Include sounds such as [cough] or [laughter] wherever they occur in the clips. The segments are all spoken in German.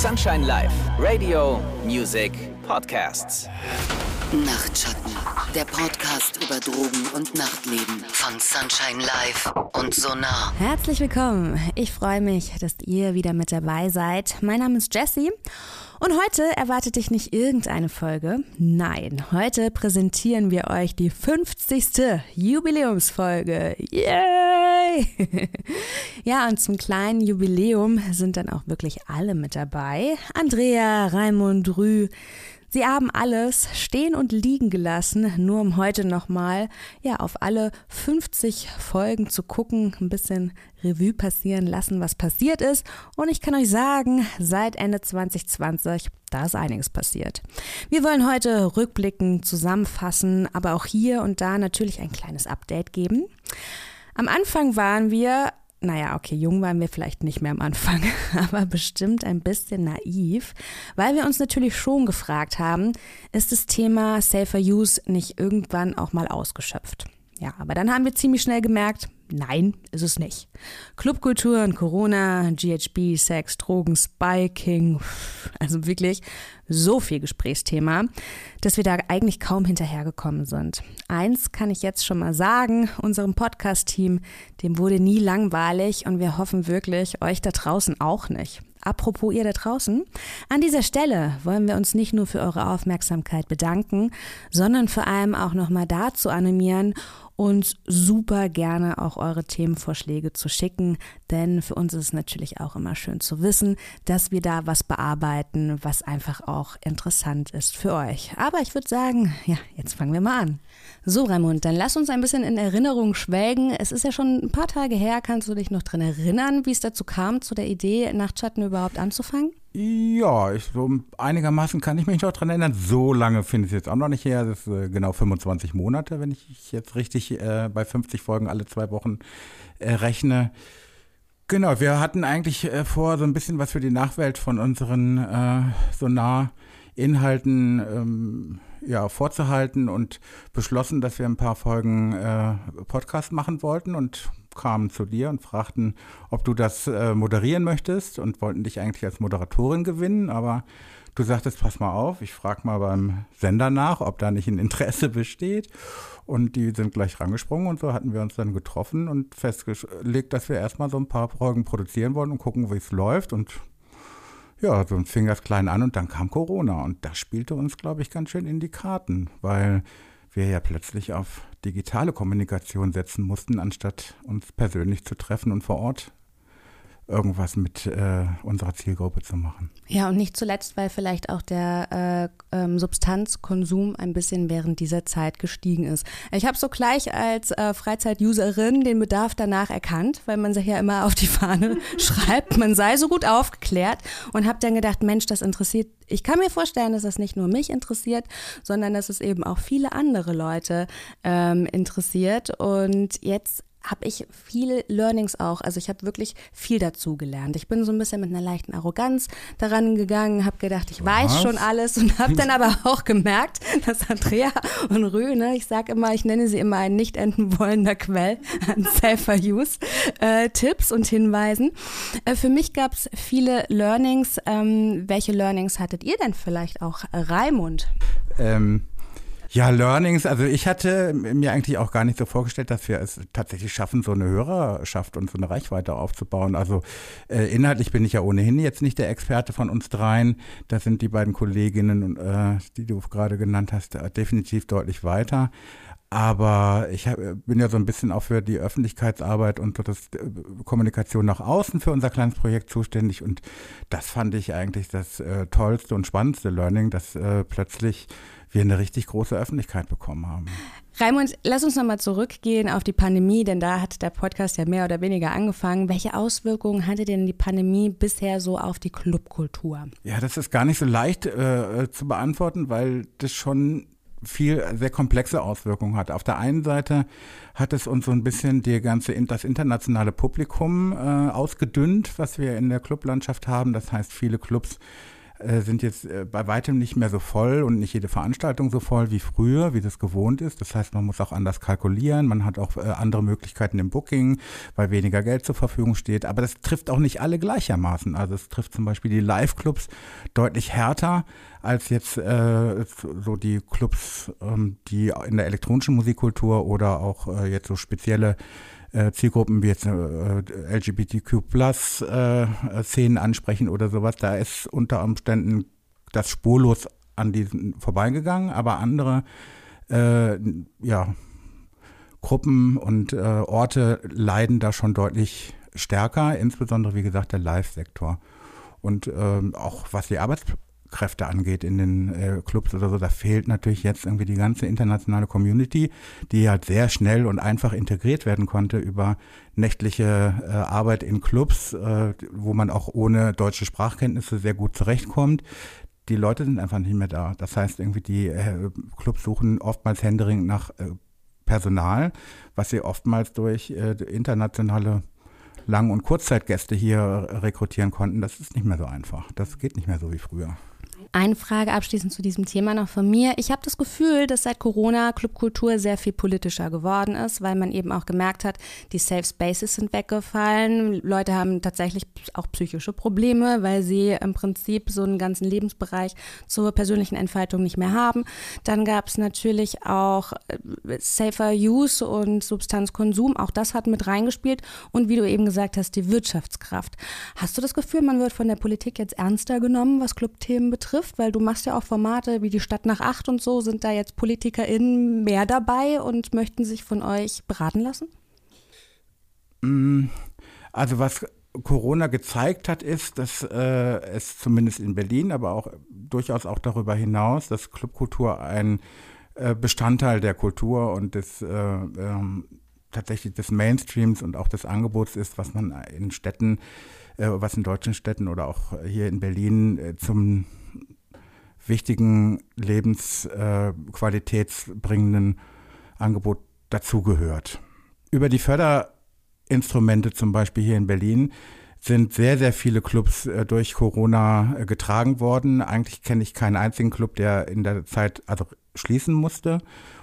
Sunshine Live, Radio, Music, Podcasts. Nachtschatten, der Podcast über Drogen und Nachtleben von Sunshine Live und Sonar. Herzlich willkommen. Ich freue mich, dass ihr wieder mit dabei seid. Mein Name ist Jessie und heute erwartet dich nicht irgendeine Folge. Nein, heute präsentieren wir euch die 50. Jubiläumsfolge. Yay! [laughs] ja, und zum kleinen Jubiläum sind dann auch wirklich alle mit dabei. Andrea, Raimund, Rü, Sie haben alles stehen und liegen gelassen, nur um heute nochmal ja, auf alle 50 Folgen zu gucken, ein bisschen Revue passieren lassen, was passiert ist. Und ich kann euch sagen, seit Ende 2020, da ist einiges passiert. Wir wollen heute rückblicken, zusammenfassen, aber auch hier und da natürlich ein kleines Update geben. Am Anfang waren wir naja, okay, jung waren wir vielleicht nicht mehr am Anfang, [laughs] aber bestimmt ein bisschen naiv, weil wir uns natürlich schon gefragt haben, ist das Thema Safer Use nicht irgendwann auch mal ausgeschöpft? Ja, aber dann haben wir ziemlich schnell gemerkt, nein, ist es nicht. Clubkultur und Corona, GHB, Sex, Drogen, Spiking, also wirklich so viel Gesprächsthema, dass wir da eigentlich kaum hinterhergekommen sind. Eins kann ich jetzt schon mal sagen, unserem Podcast-Team, dem wurde nie langweilig und wir hoffen wirklich, euch da draußen auch nicht. Apropos ihr da draußen, an dieser Stelle wollen wir uns nicht nur für eure Aufmerksamkeit bedanken, sondern vor allem auch nochmal dazu animieren, uns super gerne auch eure Themenvorschläge zu schicken, denn für uns ist es natürlich auch immer schön zu wissen, dass wir da was bearbeiten, was einfach auch interessant ist für euch. Aber ich würde sagen, ja, jetzt fangen wir mal an. So, Raimund, dann lass uns ein bisschen in Erinnerung schwelgen. Es ist ja schon ein paar Tage her. Kannst du dich noch daran erinnern, wie es dazu kam, zu der Idee, Nachtschatten überhaupt anzufangen? Ja, ich, so einigermaßen kann ich mich noch dran erinnern. So lange finde ich es jetzt auch noch nicht her. Das ist äh, genau 25 Monate, wenn ich jetzt richtig äh, bei 50 Folgen alle zwei Wochen äh, rechne. Genau, wir hatten eigentlich äh, vor, so ein bisschen was für die Nachwelt von unseren äh, Sonar-Inhalten ähm, ja, vorzuhalten und beschlossen, dass wir ein paar Folgen äh, Podcast machen wollten und kamen zu dir und fragten, ob du das äh, moderieren möchtest und wollten dich eigentlich als Moderatorin gewinnen, aber du sagtest, pass mal auf, ich frage mal beim Sender nach, ob da nicht ein Interesse [laughs] besteht. Und die sind gleich rangesprungen und so hatten wir uns dann getroffen und festgelegt, dass wir erstmal so ein paar Folgen produzieren wollen und gucken, wie es läuft. Und ja, so fing das klein an und dann kam Corona und das spielte uns, glaube ich, ganz schön in die Karten, weil wir ja plötzlich auf digitale Kommunikation setzen mussten, anstatt uns persönlich zu treffen und vor Ort irgendwas mit äh, unserer Zielgruppe zu machen. Ja, und nicht zuletzt, weil vielleicht auch der äh, ähm, Substanzkonsum ein bisschen während dieser Zeit gestiegen ist. Ich habe so gleich als äh, Freizeit-Userin den Bedarf danach erkannt, weil man sich ja immer auf die Fahne [laughs] schreibt, man sei so gut aufgeklärt und habe dann gedacht, Mensch, das interessiert. Ich kann mir vorstellen, dass das nicht nur mich interessiert, sondern dass es eben auch viele andere Leute ähm, interessiert. Und jetzt habe ich viele Learnings auch. Also ich habe wirklich viel dazu gelernt. Ich bin so ein bisschen mit einer leichten Arroganz daran gegangen, habe gedacht, ich Was? weiß schon alles und habe dann aber [laughs] auch gemerkt, dass Andrea und Rü, ne, ich sage immer, ich nenne sie immer ein nicht enden wollender Quell an Safer Use äh, Tipps und Hinweisen. Äh, für mich gab es viele Learnings. Ähm, welche Learnings hattet ihr denn vielleicht auch, Raimund? Ähm, ja, Learnings. Also ich hatte mir eigentlich auch gar nicht so vorgestellt, dass wir es tatsächlich schaffen, so eine Hörerschaft und so eine Reichweite aufzubauen. Also äh, inhaltlich bin ich ja ohnehin jetzt nicht der Experte von uns dreien. Da sind die beiden Kolleginnen, äh, die du gerade genannt hast, definitiv deutlich weiter. Aber ich hab, bin ja so ein bisschen auch für die Öffentlichkeitsarbeit und so das äh, Kommunikation nach außen für unser kleines Projekt zuständig. Und das fand ich eigentlich das äh, tollste und spannendste Learning, dass äh, plötzlich wir eine richtig große Öffentlichkeit bekommen haben. Raimund, lass uns nochmal zurückgehen auf die Pandemie, denn da hat der Podcast ja mehr oder weniger angefangen. Welche Auswirkungen hatte denn die Pandemie bisher so auf die Clubkultur? Ja, das ist gar nicht so leicht äh, zu beantworten, weil das schon viel sehr komplexe Auswirkungen hat. Auf der einen Seite hat es uns so ein bisschen die ganze das internationale Publikum äh, ausgedünnt, was wir in der Clublandschaft haben. Das heißt, viele Clubs äh, sind jetzt äh, bei weitem nicht mehr so voll und nicht jede Veranstaltung so voll wie früher, wie das gewohnt ist. Das heißt, man muss auch anders kalkulieren, man hat auch äh, andere Möglichkeiten im Booking, weil weniger Geld zur Verfügung steht. Aber das trifft auch nicht alle gleichermaßen. Also es trifft zum Beispiel die Live-Clubs deutlich härter als jetzt äh, so die Clubs, ähm, die in der elektronischen Musikkultur oder auch äh, jetzt so spezielle äh, Zielgruppen wie jetzt äh, LGBTQ plus äh, Szenen ansprechen oder sowas, da ist unter Umständen das spurlos an diesen vorbeigegangen, aber andere äh, ja, Gruppen und äh, Orte leiden da schon deutlich stärker, insbesondere wie gesagt der Live-Sektor. Und ähm, auch was die Arbeits Kräfte angeht in den äh, Clubs oder so, da fehlt natürlich jetzt irgendwie die ganze internationale Community, die halt sehr schnell und einfach integriert werden konnte über nächtliche äh, Arbeit in Clubs, äh, wo man auch ohne deutsche Sprachkenntnisse sehr gut zurechtkommt. Die Leute sind einfach nicht mehr da. Das heißt, irgendwie die äh, Clubs suchen oftmals händeringend nach äh, Personal, was sie oftmals durch äh, internationale Lang- und Kurzzeitgäste hier rekrutieren konnten. Das ist nicht mehr so einfach. Das geht nicht mehr so wie früher. Eine Frage abschließend zu diesem Thema noch von mir. Ich habe das Gefühl, dass seit Corona Clubkultur sehr viel politischer geworden ist, weil man eben auch gemerkt hat, die Safe Spaces sind weggefallen. Leute haben tatsächlich auch psychische Probleme, weil sie im Prinzip so einen ganzen Lebensbereich zur persönlichen Entfaltung nicht mehr haben. Dann gab es natürlich auch äh, Safer Use und Substanzkonsum. Auch das hat mit reingespielt. Und wie du eben gesagt hast, die Wirtschaftskraft. Hast du das Gefühl, man wird von der Politik jetzt ernster genommen, was Clubthemen betrifft? Trifft? Weil du machst ja auch Formate wie die Stadt nach acht und so. Sind da jetzt PolitikerInnen mehr dabei und möchten sich von euch beraten lassen? Mm, also was Corona gezeigt hat, ist, dass äh, es zumindest in Berlin, aber auch durchaus auch darüber hinaus, dass Clubkultur ein äh, Bestandteil der Kultur und des äh, ähm, tatsächlich des Mainstreams und auch des Angebots ist, was man in Städten, äh, was in deutschen Städten oder auch hier in Berlin äh, zum wichtigen lebensqualitätsbringenden äh, Angebot dazugehört. Über die Förderinstrumente zum Beispiel hier in Berlin sind sehr, sehr viele Clubs äh, durch Corona äh, getragen worden. Eigentlich kenne ich keinen einzigen Club, der in der Zeit also schließen musste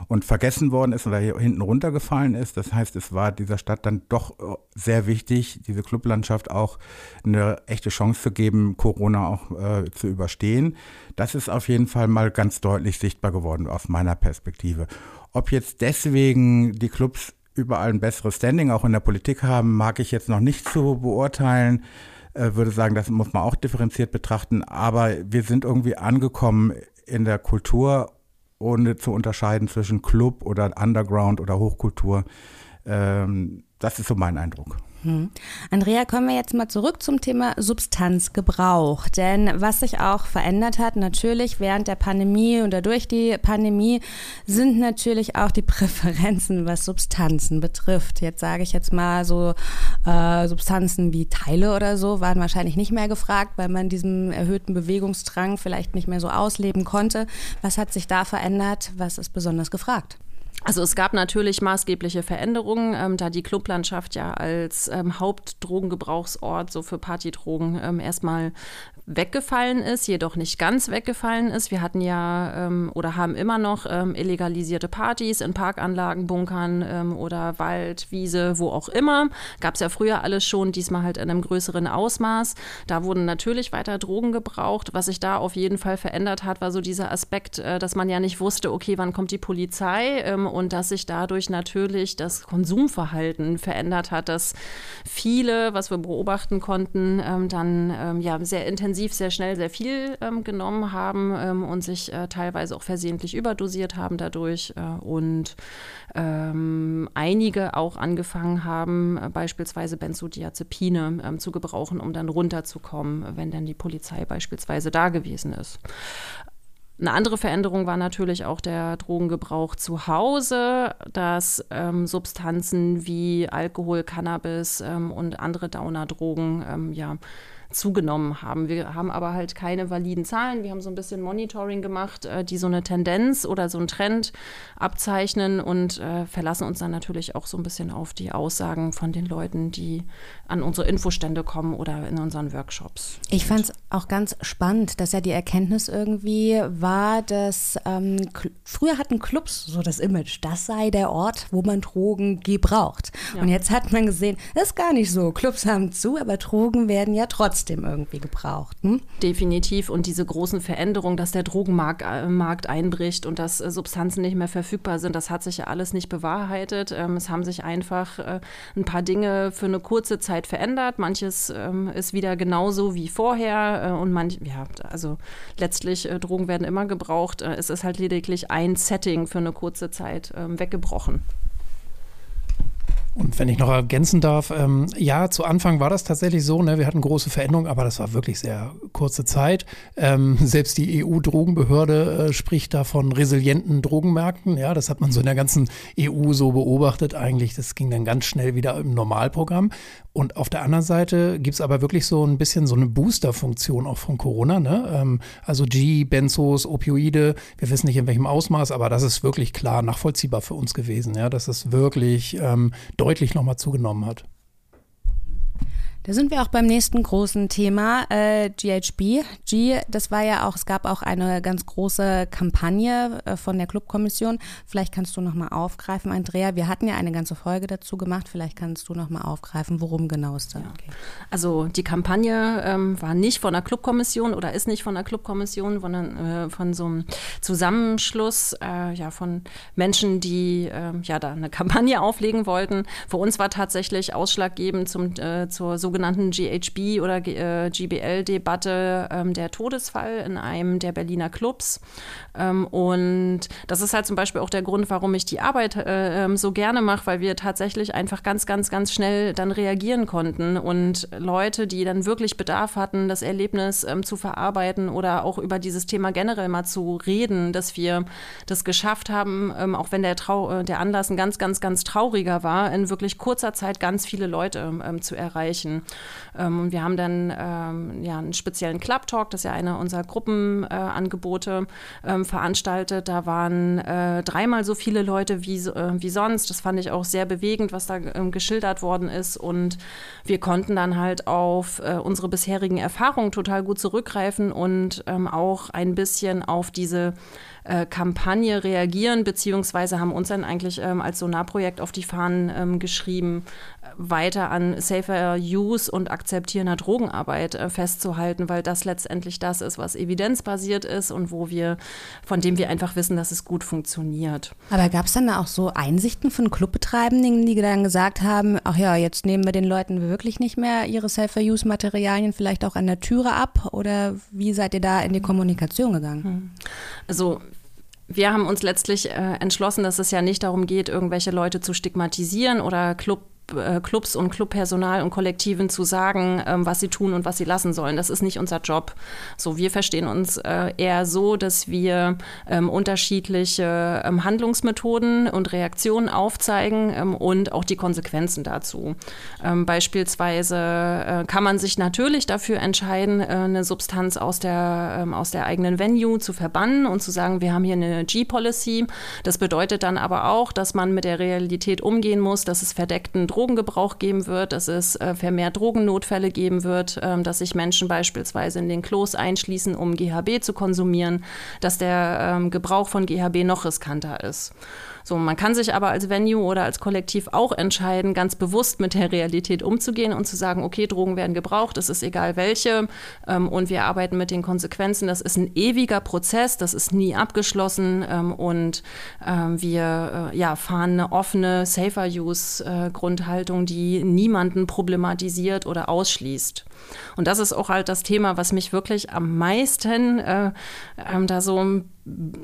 und vergessen worden ist oder hinten runtergefallen ist. Das heißt, es war dieser Stadt dann doch äh, sehr wichtig, diese Clublandschaft auch eine echte Chance zu geben, Corona auch äh, zu überstehen. Das ist auf jeden Fall mal ganz deutlich sichtbar geworden aus meiner Perspektive. Ob jetzt deswegen die Clubs überall ein besseres Standing auch in der Politik haben, mag ich jetzt noch nicht so beurteilen. Äh, würde sagen, das muss man auch differenziert betrachten. Aber wir sind irgendwie angekommen in der Kultur, ohne zu unterscheiden zwischen Club oder Underground oder Hochkultur. Ähm, das ist so mein Eindruck. Hm. Andrea, kommen wir jetzt mal zurück zum Thema Substanzgebrauch. Denn was sich auch verändert hat, natürlich während der Pandemie oder durch die Pandemie, sind natürlich auch die [laughs] Präferenzen, was Substanzen betrifft. Jetzt sage ich jetzt mal so, äh, Substanzen wie Teile oder so waren wahrscheinlich nicht mehr gefragt, weil man diesen erhöhten Bewegungsdrang vielleicht nicht mehr so ausleben konnte. Was hat sich da verändert? Was ist besonders gefragt? Also es gab natürlich maßgebliche Veränderungen, ähm, da die Clublandschaft ja als ähm, Hauptdrogengebrauchsort so für Partydrogen ähm, erstmal weggefallen ist, jedoch nicht ganz weggefallen ist. Wir hatten ja ähm, oder haben immer noch ähm, illegalisierte Partys in Parkanlagen, Bunkern ähm, oder Wald, Wiese, wo auch immer. Gab es ja früher alles schon, diesmal halt in einem größeren Ausmaß. Da wurden natürlich weiter Drogen gebraucht. Was sich da auf jeden Fall verändert hat, war so dieser Aspekt, äh, dass man ja nicht wusste, okay, wann kommt die Polizei ähm, und dass sich dadurch natürlich das Konsumverhalten verändert hat, dass viele, was wir beobachten konnten, ähm, dann ähm, ja sehr intensiv intensiv sehr schnell sehr viel ähm, genommen haben ähm, und sich äh, teilweise auch versehentlich überdosiert haben dadurch äh, und ähm, einige auch angefangen haben, äh, beispielsweise Benzodiazepine ähm, zu gebrauchen, um dann runterzukommen, wenn dann die Polizei beispielsweise da gewesen ist. Eine andere Veränderung war natürlich auch der Drogengebrauch zu Hause, dass ähm, Substanzen wie Alkohol, Cannabis ähm, und andere Downer-Drogen ähm, ja, zugenommen haben. Wir haben aber halt keine validen Zahlen. Wir haben so ein bisschen Monitoring gemacht, äh, die so eine Tendenz oder so einen Trend abzeichnen und äh, verlassen uns dann natürlich auch so ein bisschen auf die Aussagen von den Leuten, die an unsere Infostände kommen oder in unseren Workshops. Ich fand es auch ganz spannend, dass ja die Erkenntnis irgendwie war, dass ähm, früher hatten Clubs so das Image, das sei der Ort, wo man Drogen gebraucht. Ja. Und jetzt hat man gesehen, das ist gar nicht so. Clubs haben zu, aber Drogen werden ja trotzdem irgendwie gebraucht. Hm? Definitiv. Und diese großen Veränderungen, dass der Drogenmarkt äh, Markt einbricht und dass äh, Substanzen nicht mehr verfügbar sind, das hat sich ja alles nicht bewahrheitet. Ähm, es haben sich einfach äh, ein paar Dinge für eine kurze Zeit verändert. Manches ähm, ist wieder genauso wie vorher und manch, ja, also letztlich Drogen werden immer gebraucht. Es ist halt lediglich ein Setting für eine kurze Zeit ähm, weggebrochen. Und wenn ich noch ergänzen darf, ähm, ja, zu Anfang war das tatsächlich so, ne, wir hatten große Veränderungen, aber das war wirklich sehr kurze Zeit. Ähm, [laughs] selbst die EU-Drogenbehörde äh, spricht da von resilienten Drogenmärkten. Ja, das hat man so in der ganzen EU so beobachtet. Eigentlich, das ging dann ganz schnell wieder im Normalprogramm. Und auf der anderen Seite gibt es aber wirklich so ein bisschen so eine Booster-Funktion auch von Corona. Ne? Ähm, also G, Benzos, Opioide, wir wissen nicht in welchem Ausmaß, aber das ist wirklich klar nachvollziehbar für uns gewesen, ja, dass es wirklich ähm, nochmal zugenommen hat. Da sind wir auch beim nächsten großen Thema, äh, GHB. G, das war ja auch, es gab auch eine ganz große Kampagne äh, von der Clubkommission. Vielleicht kannst du nochmal aufgreifen, Andrea. Wir hatten ja eine ganze Folge dazu gemacht. Vielleicht kannst du nochmal aufgreifen, worum genau es da ja. geht. Also die Kampagne ähm, war nicht von der Clubkommission oder ist nicht von der Clubkommission, sondern äh, von so einem Zusammenschluss äh, ja, von Menschen, die ähm, ja da eine [laughs] Kampagne auflegen wollten. Für uns war tatsächlich ausschlaggebend zum, äh, zur sogenannten sogenannten GHB oder äh, GBL-Debatte ähm, der Todesfall in einem der Berliner Clubs. Ähm, und das ist halt zum Beispiel auch der Grund, warum ich die Arbeit äh, ähm, so gerne mache, weil wir tatsächlich einfach ganz, ganz, ganz schnell dann reagieren konnten und Leute, die dann wirklich Bedarf hatten, das Erlebnis ähm, zu verarbeiten oder auch über dieses Thema generell mal zu reden, dass wir das geschafft haben, ähm, auch wenn der, Trau äh, der Anlass ein ganz, ganz, ganz trauriger war, in wirklich kurzer Zeit ganz viele Leute ähm, zu erreichen. Ähm, und wir haben dann ähm, ja, einen speziellen Club Talk, das ist ja eine unserer Gruppenangebote, äh, veranstaltet. Da waren äh, dreimal so viele Leute wie, äh, wie sonst. Das fand ich auch sehr bewegend, was da ähm, geschildert worden ist. Und wir konnten dann halt auf äh, unsere bisherigen Erfahrungen total gut zurückgreifen und ähm, auch ein bisschen auf diese äh, Kampagne reagieren, beziehungsweise haben uns dann eigentlich ähm, als Sonarprojekt auf die Fahnen ähm, geschrieben, weiter an safer Use und akzeptierender Drogenarbeit äh, festzuhalten, weil das letztendlich das ist, was evidenzbasiert ist und wo wir, von dem wir einfach wissen, dass es gut funktioniert. Aber gab es dann da auch so Einsichten von Clubbetreibenden, die dann gesagt haben, ach ja, jetzt nehmen wir den Leuten wirklich nicht mehr ihre safer Use Materialien vielleicht auch an der Türe ab oder wie seid ihr da in die Kommunikation gegangen? Hm. Also wir haben uns letztlich äh, entschlossen, dass es ja nicht darum geht, irgendwelche Leute zu stigmatisieren oder Club Clubs und Clubpersonal und Kollektiven zu sagen, ähm, was sie tun und was sie lassen sollen. Das ist nicht unser Job. So, wir verstehen uns äh, eher so, dass wir ähm, unterschiedliche ähm, Handlungsmethoden und Reaktionen aufzeigen und auch die Konsequenzen dazu. Beispielsweise äh, kann man sich natürlich dafür entscheiden, äh, eine Substanz aus der, aus der eigenen Venue zu verbannen und zu sagen, wir haben hier eine G-Policy. Das bedeutet dann aber auch, dass man mit der Realität umgehen muss, dass es verdeckten Drogengebrauch geben wird, dass es äh, vermehrt Drogennotfälle geben wird, ähm, dass sich Menschen beispielsweise in den Klos einschließen, um GHB zu konsumieren, dass der ähm, Gebrauch von GHB noch riskanter ist. So, man kann sich aber als Venue oder als Kollektiv auch entscheiden, ganz bewusst mit der Realität umzugehen und zu sagen, okay, Drogen werden gebraucht, es ist egal welche ähm, und wir arbeiten mit den Konsequenzen. Das ist ein ewiger Prozess, das ist nie abgeschlossen ähm, und ähm, wir äh, ja, fahren eine offene Safer-Use-Grundhaltung, äh, die niemanden problematisiert oder ausschließt. Und das ist auch halt das Thema, was mich wirklich am meisten äh, ähm, da so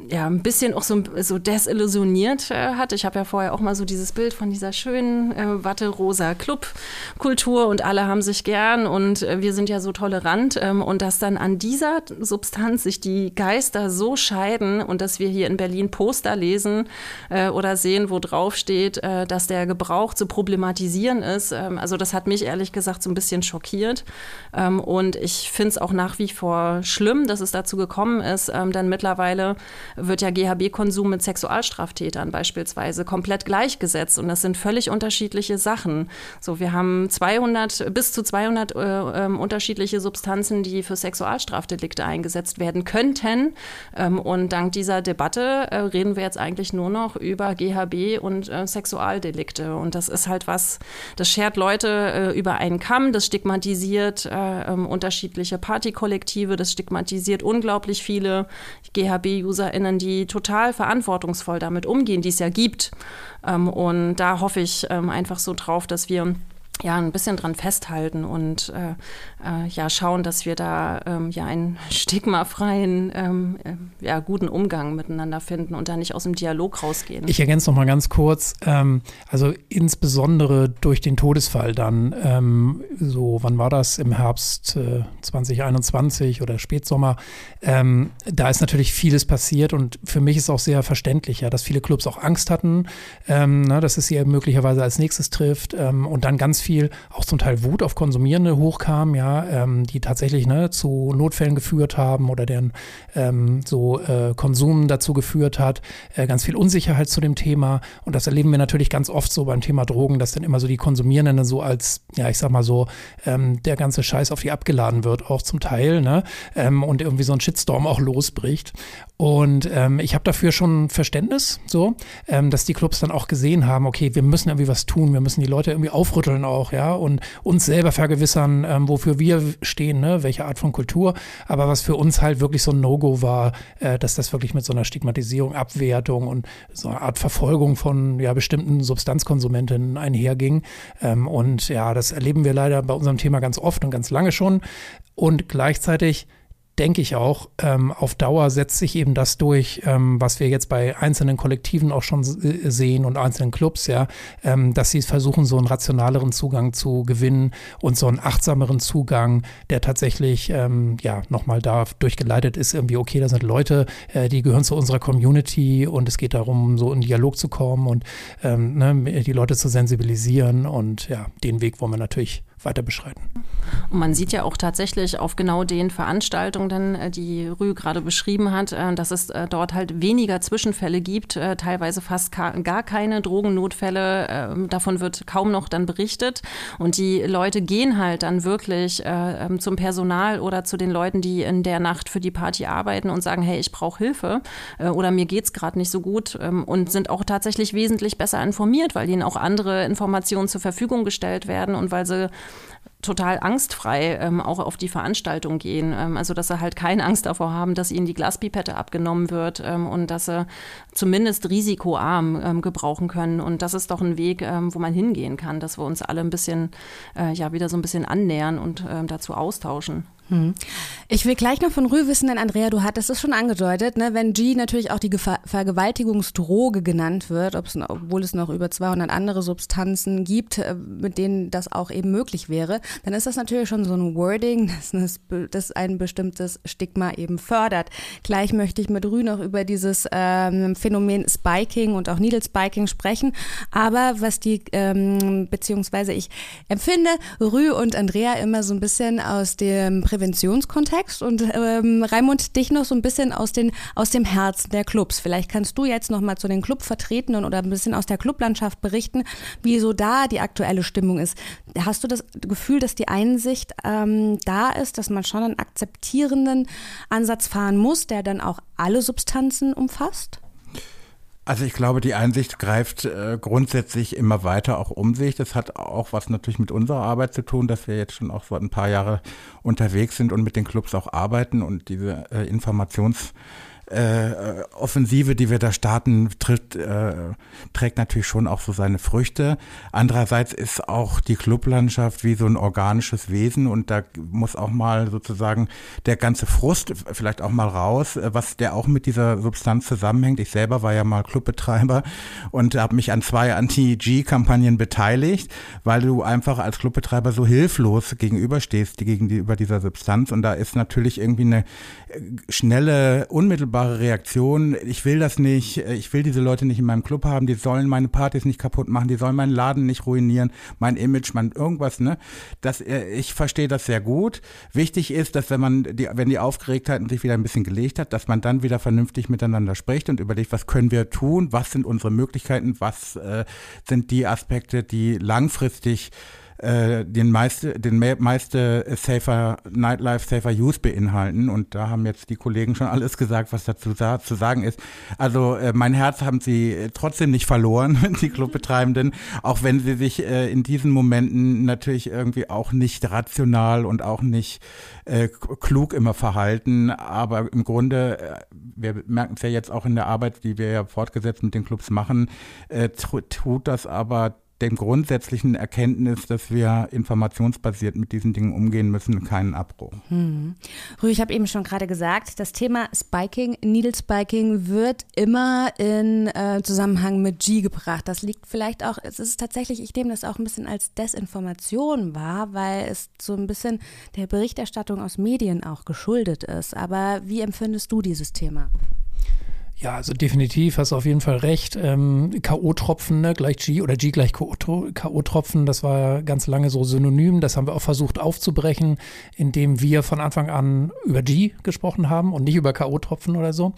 ja, ein bisschen auch so, so desillusioniert äh, hat. Ich habe ja vorher auch mal so dieses Bild von dieser schönen äh, watterosa Clubkultur und alle haben sich gern und äh, wir sind ja so tolerant ähm, und dass dann an dieser Substanz sich die Geister so scheiden und dass wir hier in Berlin Poster lesen äh, oder sehen, wo drauf steht, äh, dass der Gebrauch zu problematisieren ist. Ähm, also das hat mich ehrlich gesagt so ein bisschen schockiert. Ähm, und ich finde es auch nach wie vor schlimm, dass es dazu gekommen ist, ähm, denn mittlerweile wird ja GHB-Konsum mit Sexualstraftätern beispielsweise komplett gleichgesetzt und das sind völlig unterschiedliche Sachen. So, wir haben 200 bis zu 200 äh, äh, unterschiedliche Substanzen, die für Sexualstrafdelikte eingesetzt werden könnten. Ähm, und dank dieser Debatte äh, reden wir jetzt eigentlich nur noch über GHB und äh, Sexualdelikte. Und das ist halt was, das schert Leute äh, über einen Kamm, das stigmatisiert äh, ähm, unterschiedliche Partykollektive, das stigmatisiert unglaublich viele GHB-UserInnen, die total verantwortungsvoll damit umgehen, die es ja gibt. Ähm, und da hoffe ich ähm, einfach so drauf, dass wir ja, ein bisschen dran festhalten und äh, äh, ja, schauen, dass wir da ähm, ja einen stigmafreien, ähm, äh, ja, guten Umgang miteinander finden und da nicht aus dem Dialog rausgehen. Ich ergänze noch mal ganz kurz, ähm, also insbesondere durch den Todesfall dann, ähm, so, wann war das, im Herbst 2021 äh, oder Spätsommer, ähm, da ist natürlich vieles passiert und für mich ist auch sehr verständlich, ja, dass viele Clubs auch Angst hatten, ähm, na, dass es sie möglicherweise als nächstes trifft und dann ganz viel, auch zum Teil Wut auf Konsumierende hochkam, ja, ähm, die tatsächlich ne, zu Notfällen geführt haben oder deren ähm, so äh, Konsum dazu geführt hat, äh, ganz viel Unsicherheit zu dem Thema. Und das erleben wir natürlich ganz oft so beim Thema Drogen, dass dann immer so die Konsumierenden so als, ja, ich sag mal so, ähm, der ganze Scheiß auf die abgeladen wird, auch zum Teil, ne? Ähm, und irgendwie so ein Shitstorm auch losbricht. Und ähm, ich habe dafür schon Verständnis, so, ähm, dass die Clubs dann auch gesehen haben, okay, wir müssen irgendwie was tun, wir müssen die Leute irgendwie aufrütteln auch, ja, und uns selber vergewissern, wofür wir stehen, ne, welche Art von Kultur. Aber was für uns halt wirklich so ein No-Go war, äh, dass das wirklich mit so einer Stigmatisierung, Abwertung und so einer Art Verfolgung von ja bestimmten Substanzkonsumenten einherging. Ähm, und ja, das erleben wir leider bei unserem Thema ganz oft und ganz lange schon. Und gleichzeitig denke ich auch, ähm, auf Dauer setzt sich eben das durch, ähm, was wir jetzt bei einzelnen Kollektiven auch schon äh, sehen und einzelnen Clubs, ja, ähm, dass sie versuchen, so einen rationaleren Zugang zu gewinnen und so einen achtsameren Zugang, der tatsächlich, ähm, ja, nochmal da durchgeleitet ist, irgendwie, okay, da sind Leute, äh, die gehören zu unserer Community und es geht darum, so in Dialog zu kommen und ähm, ne, die Leute zu sensibilisieren und ja, den Weg wollen wir natürlich weiter beschreiten. Und man sieht ja auch tatsächlich auf genau den Veranstaltungen, äh, die Rü gerade beschrieben hat, äh, dass es äh, dort halt weniger Zwischenfälle gibt, teilweise fast gar keine Drogennotfälle. Ähm, davon wird kaum noch dann berichtet. Und die Leute gehen halt dann wirklich ähm, zum Personal oder zu den Leuten, die in der Nacht für die Party arbeiten und sagen, hey, ich brauche Hilfe oder mir geht es gerade nicht so gut ähm, und sind auch tatsächlich wesentlich besser informiert, weil ihnen auch andere Informationen zur Verfügung gestellt werden und weil sie total angstfrei ähm, auch auf die Veranstaltung gehen. Ähm, also dass sie halt keine Angst davor haben, dass ihnen die Glaspipette abgenommen wird ähm, und dass sie zumindest risikoarm ähm, gebrauchen können. Und das ist doch ein Weg, ähm, wo man hingehen kann, dass wir uns alle ein bisschen, äh, ja, wieder so ein bisschen annähern und ähm, dazu austauschen. Hm. Ich will gleich noch von Rü wissen, denn Andrea, du hattest es schon angedeutet, ne? wenn G natürlich auch die Ver Vergewaltigungsdroge genannt wird, obwohl es noch über 200 andere Substanzen gibt, äh, mit denen das auch eben möglich wäre, dann ist das natürlich schon so ein Wording, [laughs] das, das ein bestimmtes Stigma eben fördert. Gleich möchte ich mit Rü noch über dieses ähm, Phänomen Spiking und auch Needle Spiking sprechen, aber was die, ähm, beziehungsweise ich empfinde Rü und Andrea immer so ein bisschen aus dem Präventionskontext und ähm, Raimund, dich noch so ein bisschen aus, den, aus dem Herzen der Clubs. Vielleicht kannst du jetzt noch mal zu den Clubvertretenden oder ein bisschen aus der Clublandschaft berichten, wie so da die aktuelle Stimmung ist. Hast du das Gefühl, dass die Einsicht ähm, da ist, dass man schon einen akzeptierenden Ansatz fahren muss, der dann auch alle Substanzen umfasst? Also ich glaube, die Einsicht greift äh, grundsätzlich immer weiter auch um sich. Das hat auch was natürlich mit unserer Arbeit zu tun, dass wir jetzt schon auch so ein paar Jahre unterwegs sind und mit den Clubs auch arbeiten und diese äh, Informations äh, Offensive, die wir da starten, tritt, äh, trägt natürlich schon auch so seine Früchte. Andererseits ist auch die Clublandschaft wie so ein organisches Wesen und da muss auch mal sozusagen der ganze Frust vielleicht auch mal raus, was der auch mit dieser Substanz zusammenhängt. Ich selber war ja mal Clubbetreiber und habe mich an zwei Anti-G-Kampagnen beteiligt, weil du einfach als Clubbetreiber so hilflos gegenüberstehst gegenüber dieser Substanz und da ist natürlich irgendwie eine äh, schnelle, unmittelbare unmittelbare Reaktion. Ich will das nicht, ich will diese Leute nicht in meinem Club haben, die sollen meine Partys nicht kaputt machen, die sollen meinen Laden nicht ruinieren, mein Image, mein irgendwas, ne? Das, äh, ich verstehe das sehr gut. Wichtig ist, dass wenn man die, wenn die Aufgeregtheiten sich wieder ein bisschen gelegt hat, dass man dann wieder vernünftig miteinander spricht und überlegt, was können wir tun, was sind unsere Möglichkeiten, was äh, sind die Aspekte, die langfristig äh, den meiste, den meiste Safer Nightlife, Safer Use beinhalten. Und da haben jetzt die Kollegen schon alles gesagt, was dazu zu sagen ist. Also äh, mein Herz haben sie trotzdem nicht verloren, [laughs] die Clubbetreibenden, auch wenn sie sich äh, in diesen Momenten natürlich irgendwie auch nicht rational und auch nicht äh, klug immer verhalten. Aber im Grunde, äh, wir merken es ja jetzt auch in der Arbeit, die wir ja fortgesetzt mit den Clubs machen, äh, tut das aber dem grundsätzlichen Erkenntnis, dass wir informationsbasiert mit diesen Dingen umgehen müssen, keinen Abbruch. Hm. Rü, ich habe eben schon gerade gesagt, das Thema Spiking, Needle Spiking wird immer in äh, Zusammenhang mit G gebracht. Das liegt vielleicht auch, es ist tatsächlich, ich nehme das auch ein bisschen als Desinformation wahr, weil es so ein bisschen der Berichterstattung aus Medien auch geschuldet ist. Aber wie empfindest du dieses Thema? Ja, also definitiv hast du auf jeden Fall recht. Ähm, K.O.-Tropfen ne, gleich G oder G gleich K.O.-Tropfen, das war ja ganz lange so synonym. Das haben wir auch versucht aufzubrechen, indem wir von Anfang an über G gesprochen haben und nicht über K.O.-Tropfen oder so.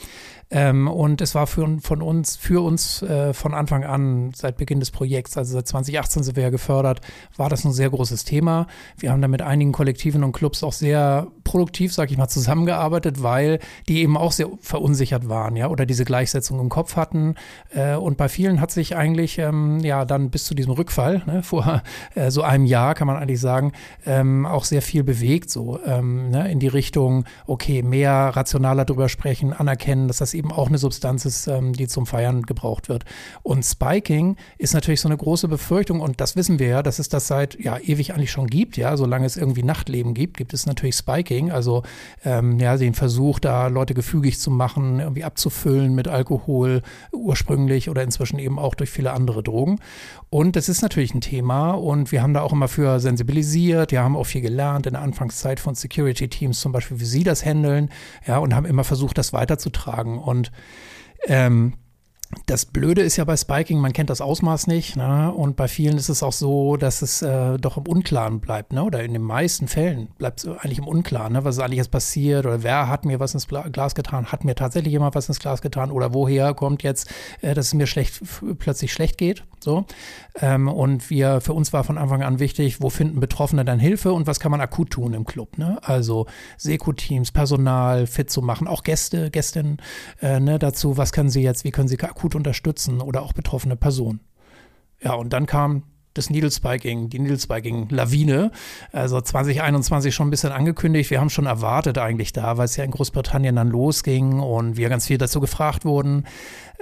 Ähm, und es war für, von uns, für uns äh, von Anfang an, seit Beginn des Projekts, also seit 2018 sind wir ja gefördert, war das ein sehr großes Thema. Wir haben da mit einigen Kollektiven und Clubs auch sehr produktiv, sag ich mal, zusammengearbeitet, weil die eben auch sehr verunsichert waren, ja, oder diese Gleichsetzung im Kopf hatten. Äh, und bei vielen hat sich eigentlich, ähm, ja, dann bis zu diesem Rückfall, ne, vor äh, so einem Jahr, kann man eigentlich sagen, ähm, auch sehr viel bewegt, so ähm, ne, in die Richtung, okay, mehr rationaler drüber sprechen, anerkennen, dass das eben auch eine Substanz ist, ähm, die zum Feiern gebraucht wird. Und Spiking ist natürlich so eine große Befürchtung und das wissen wir ja, dass es das seit ja ewig eigentlich schon gibt, ja, solange es irgendwie Nachtleben gibt, gibt es natürlich Spiking, also ähm, ja, den Versuch, da Leute gefügig zu machen, irgendwie abzufüllen mit Alkohol ursprünglich oder inzwischen eben auch durch viele andere Drogen. Und das ist natürlich ein Thema und wir haben da auch immer für sensibilisiert, wir haben auch viel gelernt in der Anfangszeit von Security-Teams zum Beispiel, wie sie das handeln, ja, und haben immer versucht, das weiterzutragen. Und ähm, das Blöde ist ja bei Spiking, man kennt das Ausmaß nicht. Ne? Und bei vielen ist es auch so, dass es äh, doch im Unklaren bleibt. Ne? Oder in den meisten Fällen bleibt es eigentlich im Unklaren, ne? was ist eigentlich jetzt passiert oder wer hat mir was ins Glas getan, hat mir tatsächlich jemand was ins Glas getan oder woher kommt jetzt, äh, dass es mir schlecht, plötzlich schlecht geht. So. Ähm, und wir, für uns war von Anfang an wichtig, wo finden Betroffene dann Hilfe und was kann man akut tun im Club. Ne? Also Seko-Teams, Personal fit zu machen, auch Gäste, Gästinnen äh, ne, dazu, was können sie jetzt, wie können sie akut unterstützen oder auch betroffene Personen. Ja, und dann kam das Needle Spiking, die Needle Spiking Lawine. Also 2021 schon ein bisschen angekündigt. Wir haben schon erwartet eigentlich da, weil es ja in Großbritannien dann losging und wir ganz viel dazu gefragt wurden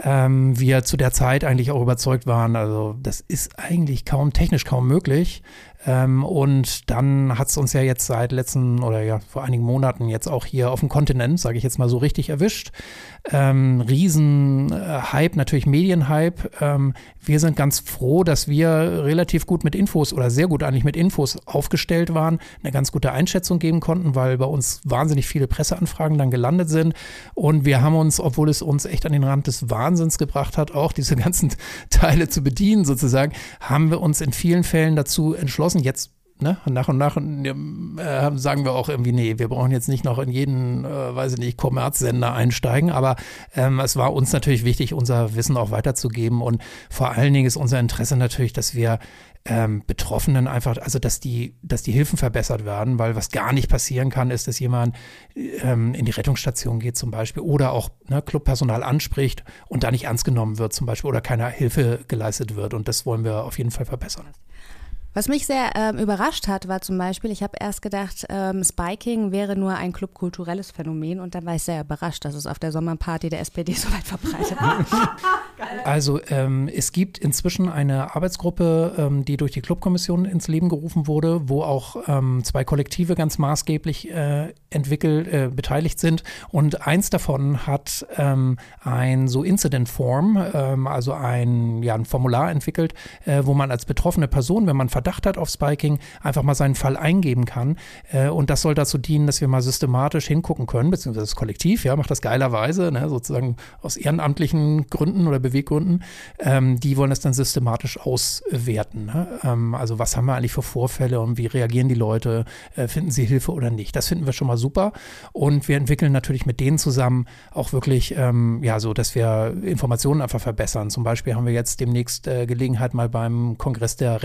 ähm, wir zu der Zeit eigentlich auch überzeugt waren, also das ist eigentlich kaum technisch kaum möglich. Ähm, und dann hat es uns ja jetzt seit letzten oder ja vor einigen Monaten jetzt auch hier auf dem Kontinent, sage ich jetzt mal so richtig erwischt. Ähm, riesen äh, natürlich Medienhype. Ähm, wir sind ganz froh, dass wir relativ gut mit Infos oder sehr gut eigentlich mit Infos aufgestellt waren, eine ganz gute Einschätzung geben konnten, weil bei uns wahnsinnig viele Presseanfragen dann gelandet sind. Und wir haben uns, obwohl es uns echt an den Rand des Wahnsinns gebracht hat, auch diese [laughs] ganzen Teile zu bedienen sozusagen, haben wir uns in vielen Fällen dazu entschlossen, jetzt Ne? nach und nach äh, sagen wir auch irgendwie, nee, wir brauchen jetzt nicht noch in jeden, äh, weiß ich nicht, Kommerzsender einsteigen, aber ähm, es war uns natürlich wichtig, unser Wissen auch weiterzugeben und vor allen Dingen ist unser Interesse natürlich, dass wir ähm, Betroffenen einfach, also dass die, dass die Hilfen verbessert werden, weil was gar nicht passieren kann, ist, dass jemand ähm, in die Rettungsstation geht zum Beispiel oder auch ne, Clubpersonal anspricht und da nicht ernst genommen wird zum Beispiel oder keine Hilfe geleistet wird und das wollen wir auf jeden Fall verbessern. Was mich sehr ähm, überrascht hat, war zum Beispiel, ich habe erst gedacht, ähm, Spiking wäre nur ein clubkulturelles Phänomen und dann war ich sehr überrascht, dass es auf der Sommerparty der SPD so weit verbreitet war. [laughs] also ähm, es gibt inzwischen eine Arbeitsgruppe, ähm, die durch die Clubkommission ins Leben gerufen wurde, wo auch ähm, zwei Kollektive ganz maßgeblich äh, entwickelt, äh, beteiligt sind und eins davon hat ähm, ein so Incident Form, also ein, ja, ein Formular entwickelt, äh, wo man als betroffene Person, wenn man Verdacht hat auf Spiking, einfach mal seinen Fall eingeben kann. Äh, und das soll dazu dienen, dass wir mal systematisch hingucken können, beziehungsweise das Kollektiv, ja, macht das geilerweise, ne, sozusagen aus ehrenamtlichen Gründen oder Beweggründen. Ähm, die wollen das dann systematisch auswerten. Ne? Ähm, also was haben wir eigentlich für Vorfälle und wie reagieren die Leute? Äh, finden sie Hilfe oder nicht? Das finden wir schon mal super. Und wir entwickeln natürlich mit denen zusammen auch wirklich, ähm, ja, so, dass wir Informationen einfach verbessern. Zum Beispiel haben wir jetzt demnächst äh, Gelegenheit, mal beim Kongress der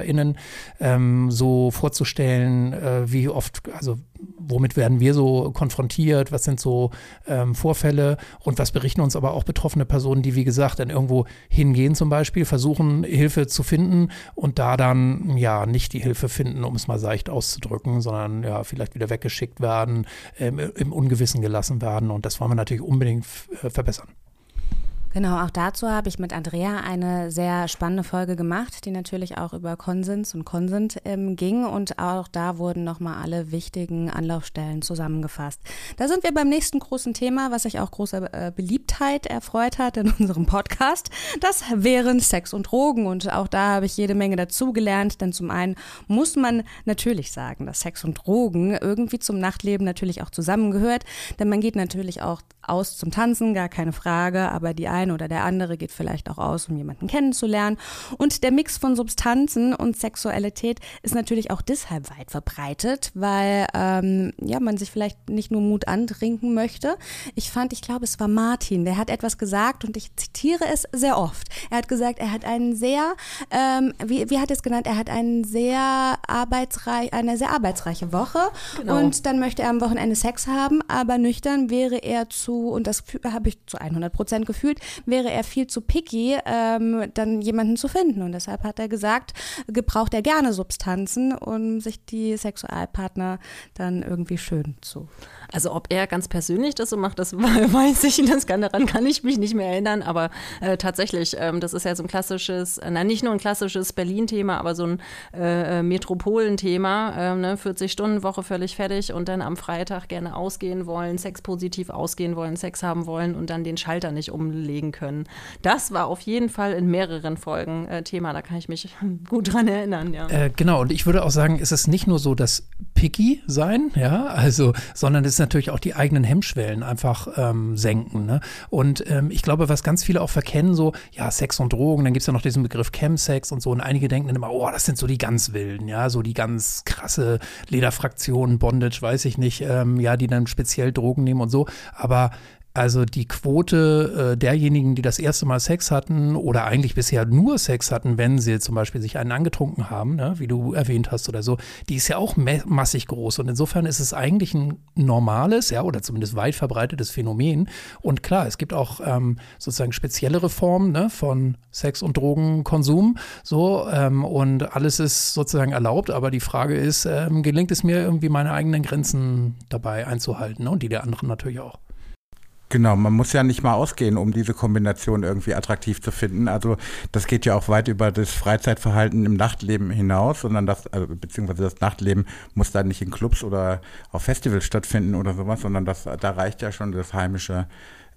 RettungssanitäterInnen ähm, so vorzustellen, äh, wie oft, also womit werden wir so konfrontiert, was sind so ähm, Vorfälle und was berichten uns aber auch betroffene Personen, die wie gesagt dann irgendwo hingehen zum Beispiel, versuchen Hilfe zu finden und da dann ja nicht die Hilfe finden, um es mal seicht auszudrücken, sondern ja vielleicht wieder weggeschickt werden, ähm, im Ungewissen gelassen werden und das wollen wir natürlich unbedingt äh, verbessern. Genau, auch dazu habe ich mit Andrea eine sehr spannende Folge gemacht, die natürlich auch über Konsens und Konsent ähm, ging. Und auch da wurden nochmal alle wichtigen Anlaufstellen zusammengefasst. Da sind wir beim nächsten großen Thema, was sich auch großer äh, Beliebtheit erfreut hat in [laughs] unserem Podcast. Das wären Sex und Drogen. Und auch da habe ich jede Menge dazugelernt, denn zum einen muss man natürlich sagen, dass Sex und Drogen irgendwie zum Nachtleben natürlich auch zusammengehört, denn man geht natürlich auch aus zum Tanzen, gar keine Frage, aber die eine oder der andere geht vielleicht auch aus, um jemanden kennenzulernen. Und der Mix von Substanzen und Sexualität ist natürlich auch deshalb weit verbreitet, weil ähm, ja, man sich vielleicht nicht nur Mut antrinken möchte. Ich fand, ich glaube, es war Martin, der hat etwas gesagt und ich zitiere es sehr oft. Er hat gesagt, er hat einen sehr, ähm, wie, wie hat er es genannt, er hat einen sehr arbeitsreich, eine sehr arbeitsreiche Woche genau. und dann möchte er am Wochenende Sex haben, aber nüchtern wäre er zu, und das habe ich zu 100 Prozent gefühlt, wäre er viel zu picky, ähm, dann jemanden zu finden. Und deshalb hat er gesagt, gebraucht er gerne Substanzen, um sich die Sexualpartner dann irgendwie schön zu also ob er ganz persönlich das so macht, das [laughs] weiß ich, das kann, daran kann ich mich nicht mehr erinnern, aber äh, tatsächlich, ähm, das ist ja so ein klassisches, äh, na nicht nur ein klassisches Berlin-Thema, aber so ein äh, äh Metropolen-Thema, äh, ne? 40-Stunden-Woche völlig fertig und dann am Freitag gerne ausgehen wollen, sexpositiv ausgehen wollen, Sex haben wollen und dann den Schalter nicht umlegen können. Das war auf jeden Fall in mehreren Folgen äh, Thema, da kann ich mich [laughs] gut dran erinnern, ja. Genau, und ich würde auch sagen, es ist nicht nur so das Picky sein, ja, also, sondern es natürlich auch die eigenen Hemmschwellen einfach ähm, senken. Ne? Und ähm, ich glaube, was ganz viele auch verkennen, so, ja, Sex und Drogen, dann gibt es ja noch diesen Begriff Chemsex und so. Und einige denken dann immer, oh, das sind so die ganz wilden, ja, so die ganz krasse Lederfraktionen, Bondage, weiß ich nicht, ähm, ja, die dann speziell Drogen nehmen und so. Aber also die Quote äh, derjenigen, die das erste Mal Sex hatten oder eigentlich bisher nur Sex hatten, wenn sie zum Beispiel sich einen angetrunken haben, ne, wie du erwähnt hast oder so, die ist ja auch massig groß. Und insofern ist es eigentlich ein normales, ja, oder zumindest weit verbreitetes Phänomen. Und klar, es gibt auch ähm, sozusagen speziellere Formen ne, von Sex- und Drogenkonsum. So, ähm, und alles ist sozusagen erlaubt, aber die Frage ist, ähm, gelingt es mir irgendwie meine eigenen Grenzen dabei einzuhalten ne, und die der anderen natürlich auch. Genau, man muss ja nicht mal ausgehen, um diese Kombination irgendwie attraktiv zu finden. Also das geht ja auch weit über das Freizeitverhalten im Nachtleben hinaus, sondern das, also, beziehungsweise das Nachtleben muss dann nicht in Clubs oder auf Festivals stattfinden oder sowas, sondern das, da reicht ja schon das heimische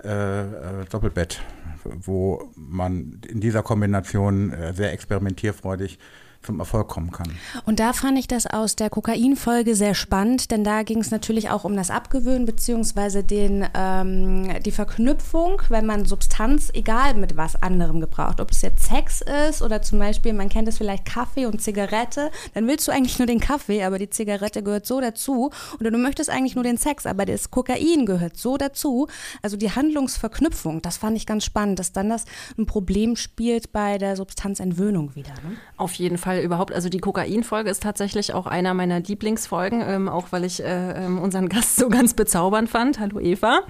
äh, äh Doppelbett, wo man in dieser Kombination äh, sehr experimentierfreudig zum Erfolg kommen kann. Und da fand ich das aus der Kokain-Folge sehr spannend, denn da ging es natürlich auch um das Abgewöhnen beziehungsweise den, ähm, die Verknüpfung, wenn man Substanz, egal mit was anderem gebraucht, ob es jetzt Sex ist oder zum Beispiel, man kennt es vielleicht Kaffee und Zigarette, dann willst du eigentlich nur den Kaffee, aber die Zigarette gehört so dazu oder du möchtest eigentlich nur den Sex, aber das Kokain gehört so dazu. Also die Handlungsverknüpfung, das fand ich ganz spannend, dass dann das ein Problem spielt bei der Substanzentwöhnung wieder. Ne? Auf jeden Fall. Fall überhaupt. Also die Kokain-Folge ist tatsächlich auch einer meiner Lieblingsfolgen, ähm, auch weil ich äh, ähm, unseren Gast so ganz bezaubernd fand. Hallo Eva.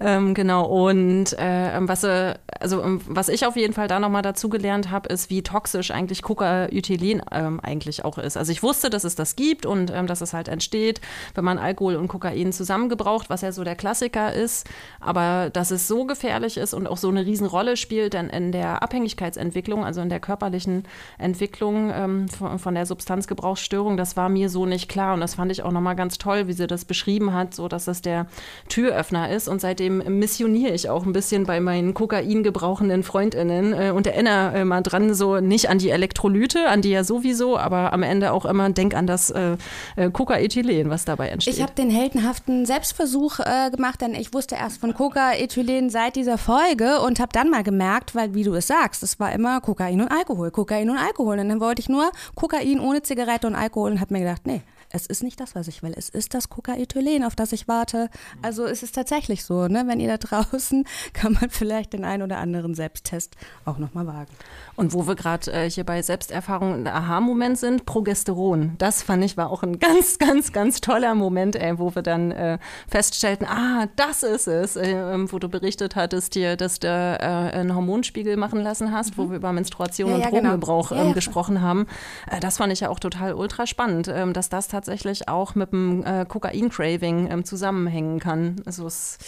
Ähm, genau. Und äh, ähm, was, äh, also, ähm, was ich auf jeden Fall da nochmal dazu gelernt habe, ist, wie toxisch eigentlich Coca-Utilin ähm, eigentlich auch ist. Also ich wusste, dass es das gibt und dass es halt entsteht, wenn man Alkohol und Kokain zusammengebraucht, was ja so der Klassiker ist. Aber dass es so gefährlich ist und auch so eine Riesenrolle spielt denn in der Abhängigkeitsentwicklung, also in der körperlichen Entwicklung, ähm, von, von, der Substanzgebrauchsstörung. Das war mir so nicht klar und das fand ich auch nochmal ganz toll, wie sie das beschrieben hat, so dass das der Türöffner ist. Und seitdem missioniere ich auch ein bisschen bei meinen Kokain gebrauchenden FreundInnen äh, und erinnere äh, mal dran, so nicht an die Elektrolyte, an die ja sowieso, aber am Ende auch immer denk an das äh, äh Coca-Ethylen, was dabei entsteht. Ich habe den heldenhaften Selbstversuch äh, gemacht, denn ich wusste erst von Coca-Ethylen seit dieser Folge und habe dann mal gemerkt, weil wie du es sagst, es war immer Kokain und Alkohol, Kokain und Alkohol. Und dann wollte ich nur Kokain ohne Zigarette und Alkohol und habe mir gedacht, nee, es ist nicht das, was ich will. Es ist das Coca-Ethylen, auf das ich warte. Also es ist tatsächlich so, ne? Wenn ihr da [laughs] draußen, kann man vielleicht den einen oder anderen Selbsttest auch nochmal wagen. Und wo wir gerade äh, hier bei Selbsterfahrung und Aha-Moment sind, Progesteron. Das fand ich war auch ein [laughs] ganz, ganz, ganz toller Moment, ey, wo wir dann äh, feststellten, ah, das ist es, äh, ähm, wo du berichtet hattest dir, dass du äh, einen Hormonspiegel machen lassen hast, mhm. wo wir über Menstruation ja, und ja, genau. Drogengebrauch genau. ja, gesprochen haben. Äh, das fand ich ja auch total ultra spannend, ähm, dass das tatsächlich auch mit dem äh, Kokain-Craving ähm, zusammenhängen kann. Also es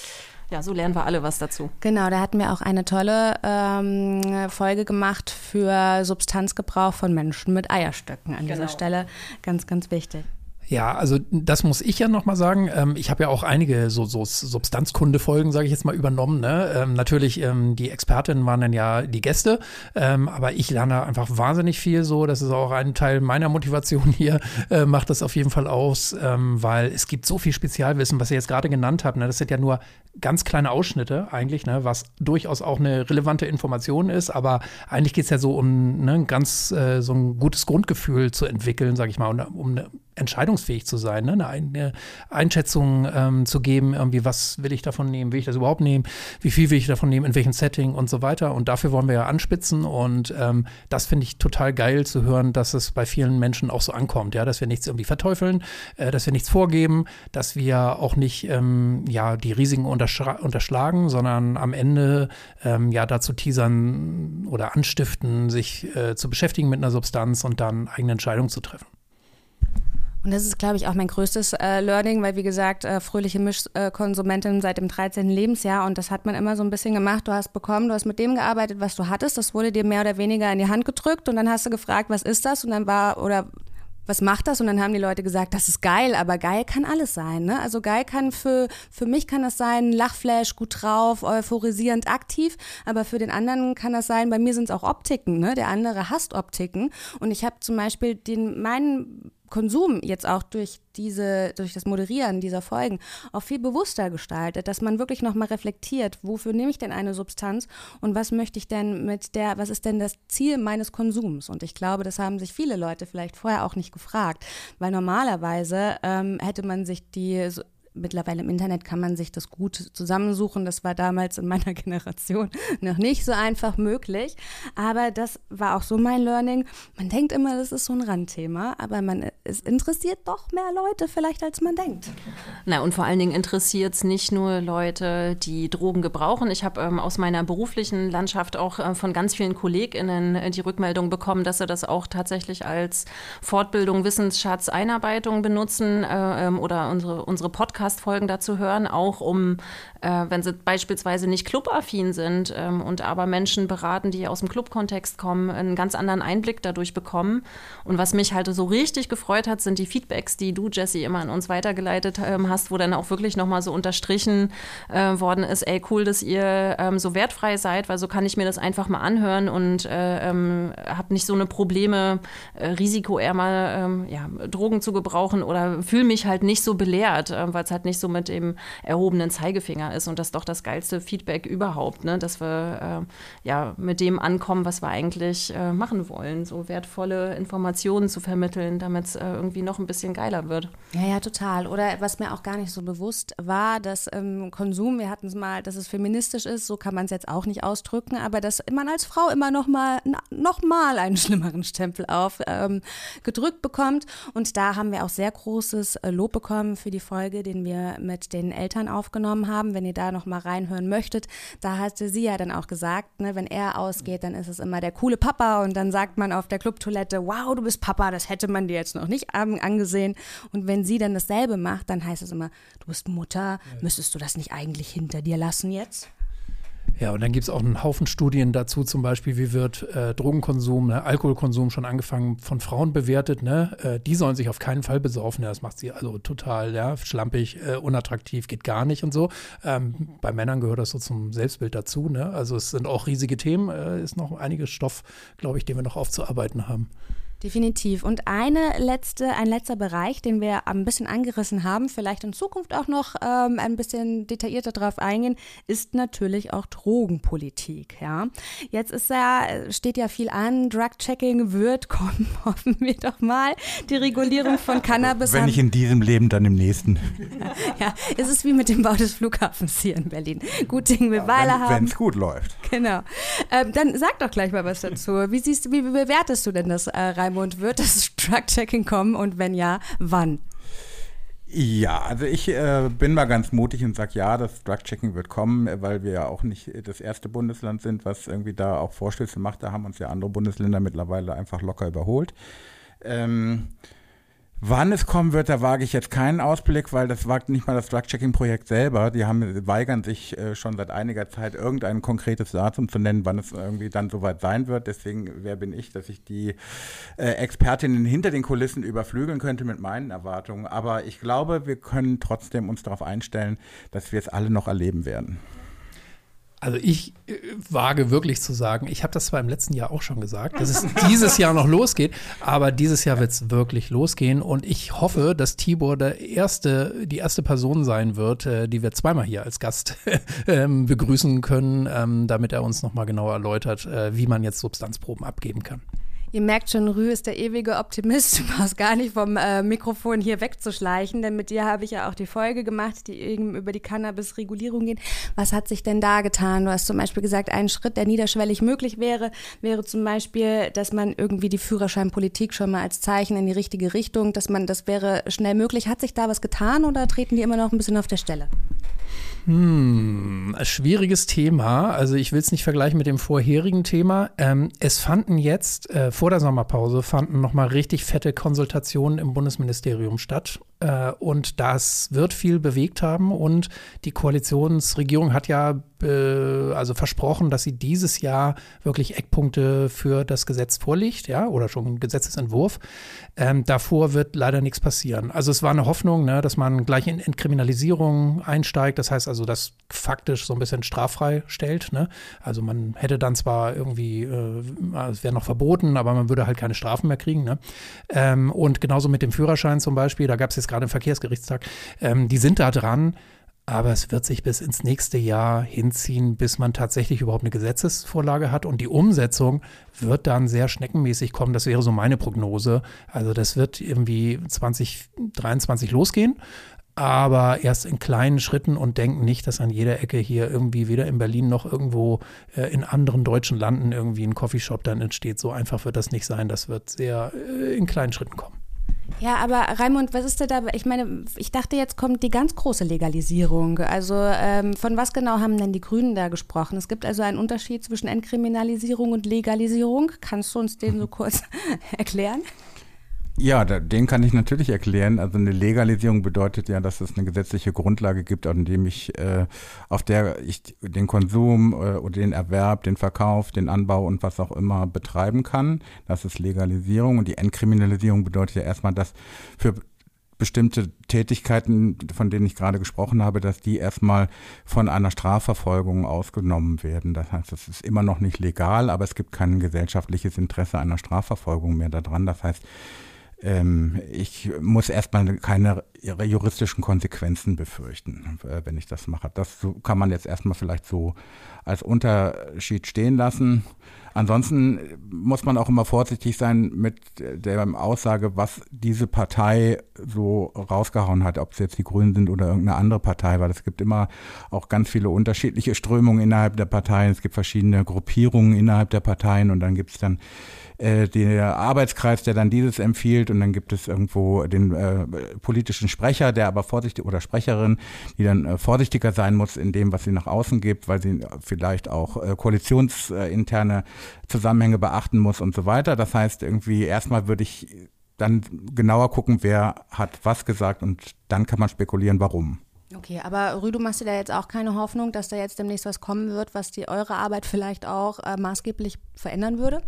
ja, so lernen wir alle was dazu. Genau, da hatten wir auch eine tolle ähm, Folge gemacht für Substanzgebrauch von Menschen mit Eierstöcken an genau. dieser Stelle. Ganz, ganz wichtig. Ja, also das muss ich ja nochmal sagen. Ähm, ich habe ja auch einige so, so Substanzkunde-Folgen, sage ich jetzt mal, übernommen. Ne? Ähm, natürlich, ähm, die Expertinnen waren dann ja die Gäste, ähm, aber ich lerne einfach wahnsinnig viel so. Das ist auch ein Teil meiner Motivation hier, äh, macht das auf jeden Fall aus, ähm, weil es gibt so viel Spezialwissen, was ihr jetzt gerade genannt habt. Ne? Das sind ja nur ganz kleine Ausschnitte eigentlich, ne? was durchaus auch eine relevante Information ist, aber eigentlich geht es ja so um ne, ganz äh, so ein gutes Grundgefühl zu entwickeln, sage ich mal, um, um eine entscheidungsfähig zu sein, ne? eine Einschätzung ähm, zu geben, irgendwie, was will ich davon nehmen, will ich das überhaupt nehmen, wie viel will ich davon nehmen, in welchem Setting und so weiter. Und dafür wollen wir ja anspitzen und ähm, das finde ich total geil zu hören, dass es bei vielen Menschen auch so ankommt, ja, dass wir nichts irgendwie verteufeln, äh, dass wir nichts vorgeben, dass wir auch nicht ähm, ja, die Risiken unterschlagen, sondern am Ende ähm, ja dazu teasern oder anstiften, sich äh, zu beschäftigen mit einer Substanz und dann eigene Entscheidungen zu treffen. Und das ist, glaube ich, auch mein größtes äh, Learning, weil, wie gesagt, äh, fröhliche Mischkonsumentin seit dem 13. Lebensjahr und das hat man immer so ein bisschen gemacht. Du hast bekommen, du hast mit dem gearbeitet, was du hattest. Das wurde dir mehr oder weniger in die Hand gedrückt und dann hast du gefragt, was ist das? Und dann war, oder was macht das? Und dann haben die Leute gesagt, das ist geil, aber geil kann alles sein. Ne? Also geil kann für, für mich kann das sein, Lachflash, gut drauf, euphorisierend, aktiv, aber für den anderen kann das sein, bei mir sind es auch Optiken. Ne? Der andere hasst Optiken. Und ich habe zum Beispiel den, meinen Konsum jetzt auch durch diese, durch das Moderieren dieser Folgen auch viel bewusster gestaltet, dass man wirklich nochmal reflektiert, wofür nehme ich denn eine Substanz und was möchte ich denn mit der, was ist denn das Ziel meines Konsums? Und ich glaube, das haben sich viele Leute vielleicht vorher auch nicht gefragt, weil normalerweise ähm, hätte man sich die mittlerweile im Internet kann man sich das gut zusammensuchen. Das war damals in meiner [laughs] Generation noch nicht so einfach möglich. Aber das war auch so mein Learning. Man denkt immer, das ist so ein Randthema, aber man, es interessiert doch mehr Leute vielleicht, als man denkt. Na, und vor allen Dingen interessiert es nicht nur Leute, die Drogen gebrauchen. Ich habe ähm, aus meiner beruflichen Landschaft auch äh, von ganz vielen KollegInnen äh, die Rückmeldung bekommen, dass sie das auch tatsächlich als Fortbildung, Wissensschatz, Einarbeitung benutzen äh, ähm, oder unsere, unsere Podcast-Folgen dazu hören, auch um, äh, wenn sie beispielsweise nicht clubaffin sind ähm, und aber Menschen beraten, die aus dem Club-Kontext kommen, einen ganz anderen Einblick dadurch bekommen. Und was mich halt so richtig gefreut hat, sind die Feedbacks, die du, Jesse, immer an uns weitergeleitet ähm, hast, wo dann auch wirklich nochmal so unterstrichen äh, worden ist, ey, cool, dass ihr ähm, so wertfrei seid, weil so kann ich mir das einfach mal anhören und äh, ähm, habe nicht so eine Probleme, äh, Risiko eher mal ähm, ja, Drogen zu gebrauchen oder fühle mich halt nicht so belehrt, äh, weil es halt nicht so mit dem erhobenen Zeigefinger ist und das ist doch das geilste Feedback überhaupt, ne? dass wir äh, ja mit dem ankommen, was wir eigentlich äh, machen wollen, so wertvolle Informationen zu vermitteln, damit es irgendwie noch ein bisschen geiler wird. Ja, ja, total. Oder was mir auch gar nicht so bewusst war, dass ähm, Konsum, wir hatten es mal, dass es feministisch ist, so kann man es jetzt auch nicht ausdrücken, aber dass man als Frau immer noch mal, noch mal einen [laughs] schlimmeren Stempel auf ähm, bekommt und da haben wir auch sehr großes äh, Lob bekommen für die Folge, den wir mit den Eltern aufgenommen haben. Wenn ihr da noch mal reinhören möchtet, da hatte sie ja dann auch gesagt, ne, wenn er ausgeht, dann ist es immer der coole Papa und dann sagt man auf der Clubtoilette, wow, du bist Papa, das hätte man dir jetzt noch nicht angesehen. Und wenn sie dann dasselbe macht, dann heißt es immer, du bist Mutter, müsstest du das nicht eigentlich hinter dir lassen jetzt? Ja, und dann gibt es auch einen Haufen Studien dazu, zum Beispiel, wie wird äh, Drogenkonsum, ne, Alkoholkonsum schon angefangen von Frauen bewertet. Ne? Äh, die sollen sich auf keinen Fall besaufen. Ja, das macht sie also total ja, schlampig, äh, unattraktiv, geht gar nicht und so. Ähm, bei Männern gehört das so zum Selbstbild dazu. Ne? Also es sind auch riesige Themen, äh, ist noch einiges Stoff, glaube ich, den wir noch aufzuarbeiten haben. Definitiv. Und eine letzte, ein letzter Bereich, den wir ein bisschen angerissen haben, vielleicht in Zukunft auch noch ähm, ein bisschen detaillierter darauf eingehen, ist natürlich auch Drogenpolitik. Ja, jetzt ist ja steht ja viel an. Drug-Checking wird kommen, [laughs] hoffen wir doch mal. Die Regulierung von Cannabis. Wenn nicht in diesem Leben, dann im nächsten. [laughs] ja, ist es wie mit dem Bau des Flughafens hier in Berlin. Gut Ding will ja, Weile haben. Wenn es gut läuft. Genau. Ähm, dann sag doch gleich mal was dazu. Wie siehst, wie bewertest du denn das, äh, Raimund? Wird das [laughs] Drug-Checking kommen und wenn ja, wann? Ja, also ich äh, bin mal ganz mutig und sage, ja, das Drug-Checking wird kommen, weil wir ja auch nicht das erste Bundesland sind, was irgendwie da auch Vorstöße macht. Da haben uns ja andere Bundesländer mittlerweile einfach locker überholt. Ähm, Wann es kommen wird, da wage ich jetzt keinen Ausblick, weil das wagt nicht mal das Drug-Checking-Projekt selber. Die haben, weigern sich äh, schon seit einiger Zeit, irgendein konkretes Datum zu nennen, wann es irgendwie dann soweit sein wird. Deswegen, wer bin ich, dass ich die äh, Expertinnen hinter den Kulissen überflügeln könnte mit meinen Erwartungen. Aber ich glaube, wir können trotzdem uns darauf einstellen, dass wir es alle noch erleben werden. Also ich äh, wage wirklich zu sagen, ich habe das zwar im letzten Jahr auch schon gesagt, dass es [laughs] dieses Jahr noch losgeht, aber dieses Jahr wird es wirklich losgehen und ich hoffe, dass Tibor der erste, die erste Person sein wird, äh, die wir zweimal hier als Gast [laughs] ähm, begrüßen können, ähm, damit er uns nochmal genauer erläutert, äh, wie man jetzt Substanzproben abgeben kann. Ihr merkt schon, Rü ist der ewige Optimist. Du brauchst gar nicht vom äh, Mikrofon hier wegzuschleichen, denn mit dir habe ich ja auch die Folge gemacht, die eben über die Cannabis-Regulierung geht. Was hat sich denn da getan? Du hast zum Beispiel gesagt, ein Schritt, der niederschwellig möglich wäre, wäre zum Beispiel, dass man irgendwie die Führerscheinpolitik schon mal als Zeichen in die richtige Richtung, dass man, das wäre schnell möglich. Hat sich da was getan oder treten die immer noch ein bisschen auf der Stelle? Hm, schwieriges Thema. Also ich will es nicht vergleichen mit dem vorherigen Thema. Ähm, es fanden jetzt äh, vor der Sommerpause fanden noch mal richtig fette Konsultationen im Bundesministerium statt und das wird viel bewegt haben. Und die Koalitionsregierung hat ja äh, also versprochen, dass sie dieses Jahr wirklich Eckpunkte für das Gesetz vorlegt, ja, oder schon einen Gesetzesentwurf. Ähm, davor wird leider nichts passieren. Also es war eine Hoffnung, ne, dass man gleich in Entkriminalisierung einsteigt. Das heißt also, das faktisch so ein bisschen straffrei stellt. Ne? Also man hätte dann zwar irgendwie, äh, es wäre noch verboten, aber man würde halt keine Strafen mehr kriegen. Ne? Ähm, und genauso mit dem Führerschein zum Beispiel, da gab es jetzt gerade im Verkehrsgerichtstag, ähm, die sind da dran. Aber es wird sich bis ins nächste Jahr hinziehen, bis man tatsächlich überhaupt eine Gesetzesvorlage hat. Und die Umsetzung wird dann sehr schneckenmäßig kommen. Das wäre so meine Prognose. Also das wird irgendwie 2023 losgehen aber erst in kleinen Schritten und denken nicht, dass an jeder Ecke hier irgendwie weder in Berlin noch irgendwo äh, in anderen deutschen Landen irgendwie ein Coffeeshop dann entsteht. So einfach wird das nicht sein. Das wird sehr äh, in kleinen Schritten kommen. Ja, aber Raimund, was ist denn da? Ich meine, ich dachte, jetzt kommt die ganz große Legalisierung. Also ähm, von was genau haben denn die Grünen da gesprochen? Es gibt also einen Unterschied zwischen Entkriminalisierung und Legalisierung. Kannst du uns den so [laughs] kurz [laughs] erklären? Ja, den kann ich natürlich erklären. Also eine Legalisierung bedeutet ja, dass es eine gesetzliche Grundlage gibt, an dem ich, äh, auf der ich den Konsum äh, oder den Erwerb, den Verkauf, den Anbau und was auch immer betreiben kann. Das ist Legalisierung. Und die Entkriminalisierung bedeutet ja erstmal, dass für bestimmte Tätigkeiten, von denen ich gerade gesprochen habe, dass die erstmal von einer Strafverfolgung ausgenommen werden. Das heißt, es ist immer noch nicht legal, aber es gibt kein gesellschaftliches Interesse einer Strafverfolgung mehr daran. Das heißt, ich muss erstmal keine juristischen Konsequenzen befürchten, äh, wenn ich das mache. Das kann man jetzt erstmal vielleicht so als Unterschied stehen lassen. Ansonsten muss man auch immer vorsichtig sein mit der Aussage, was diese Partei so rausgehauen hat, ob es jetzt die Grünen sind oder irgendeine andere Partei, weil es gibt immer auch ganz viele unterschiedliche Strömungen innerhalb der Parteien. Es gibt verschiedene Gruppierungen innerhalb der Parteien und dann gibt es dann äh, der Arbeitskreis, der dann dieses empfiehlt und dann gibt es irgendwo den äh, politischen Sprecher, der aber vorsichtig oder Sprecherin, die dann äh, vorsichtiger sein muss in dem, was sie nach außen gibt, weil sie vielleicht auch äh, koalitionsinterne Zusammenhänge beachten muss und so weiter. Das heißt, irgendwie erstmal würde ich dann genauer gucken, wer hat was gesagt und dann kann man spekulieren, warum. Okay, aber Rü, du machst dir da jetzt auch keine Hoffnung, dass da jetzt demnächst was kommen wird, was die eure Arbeit vielleicht auch äh, maßgeblich verändern würde?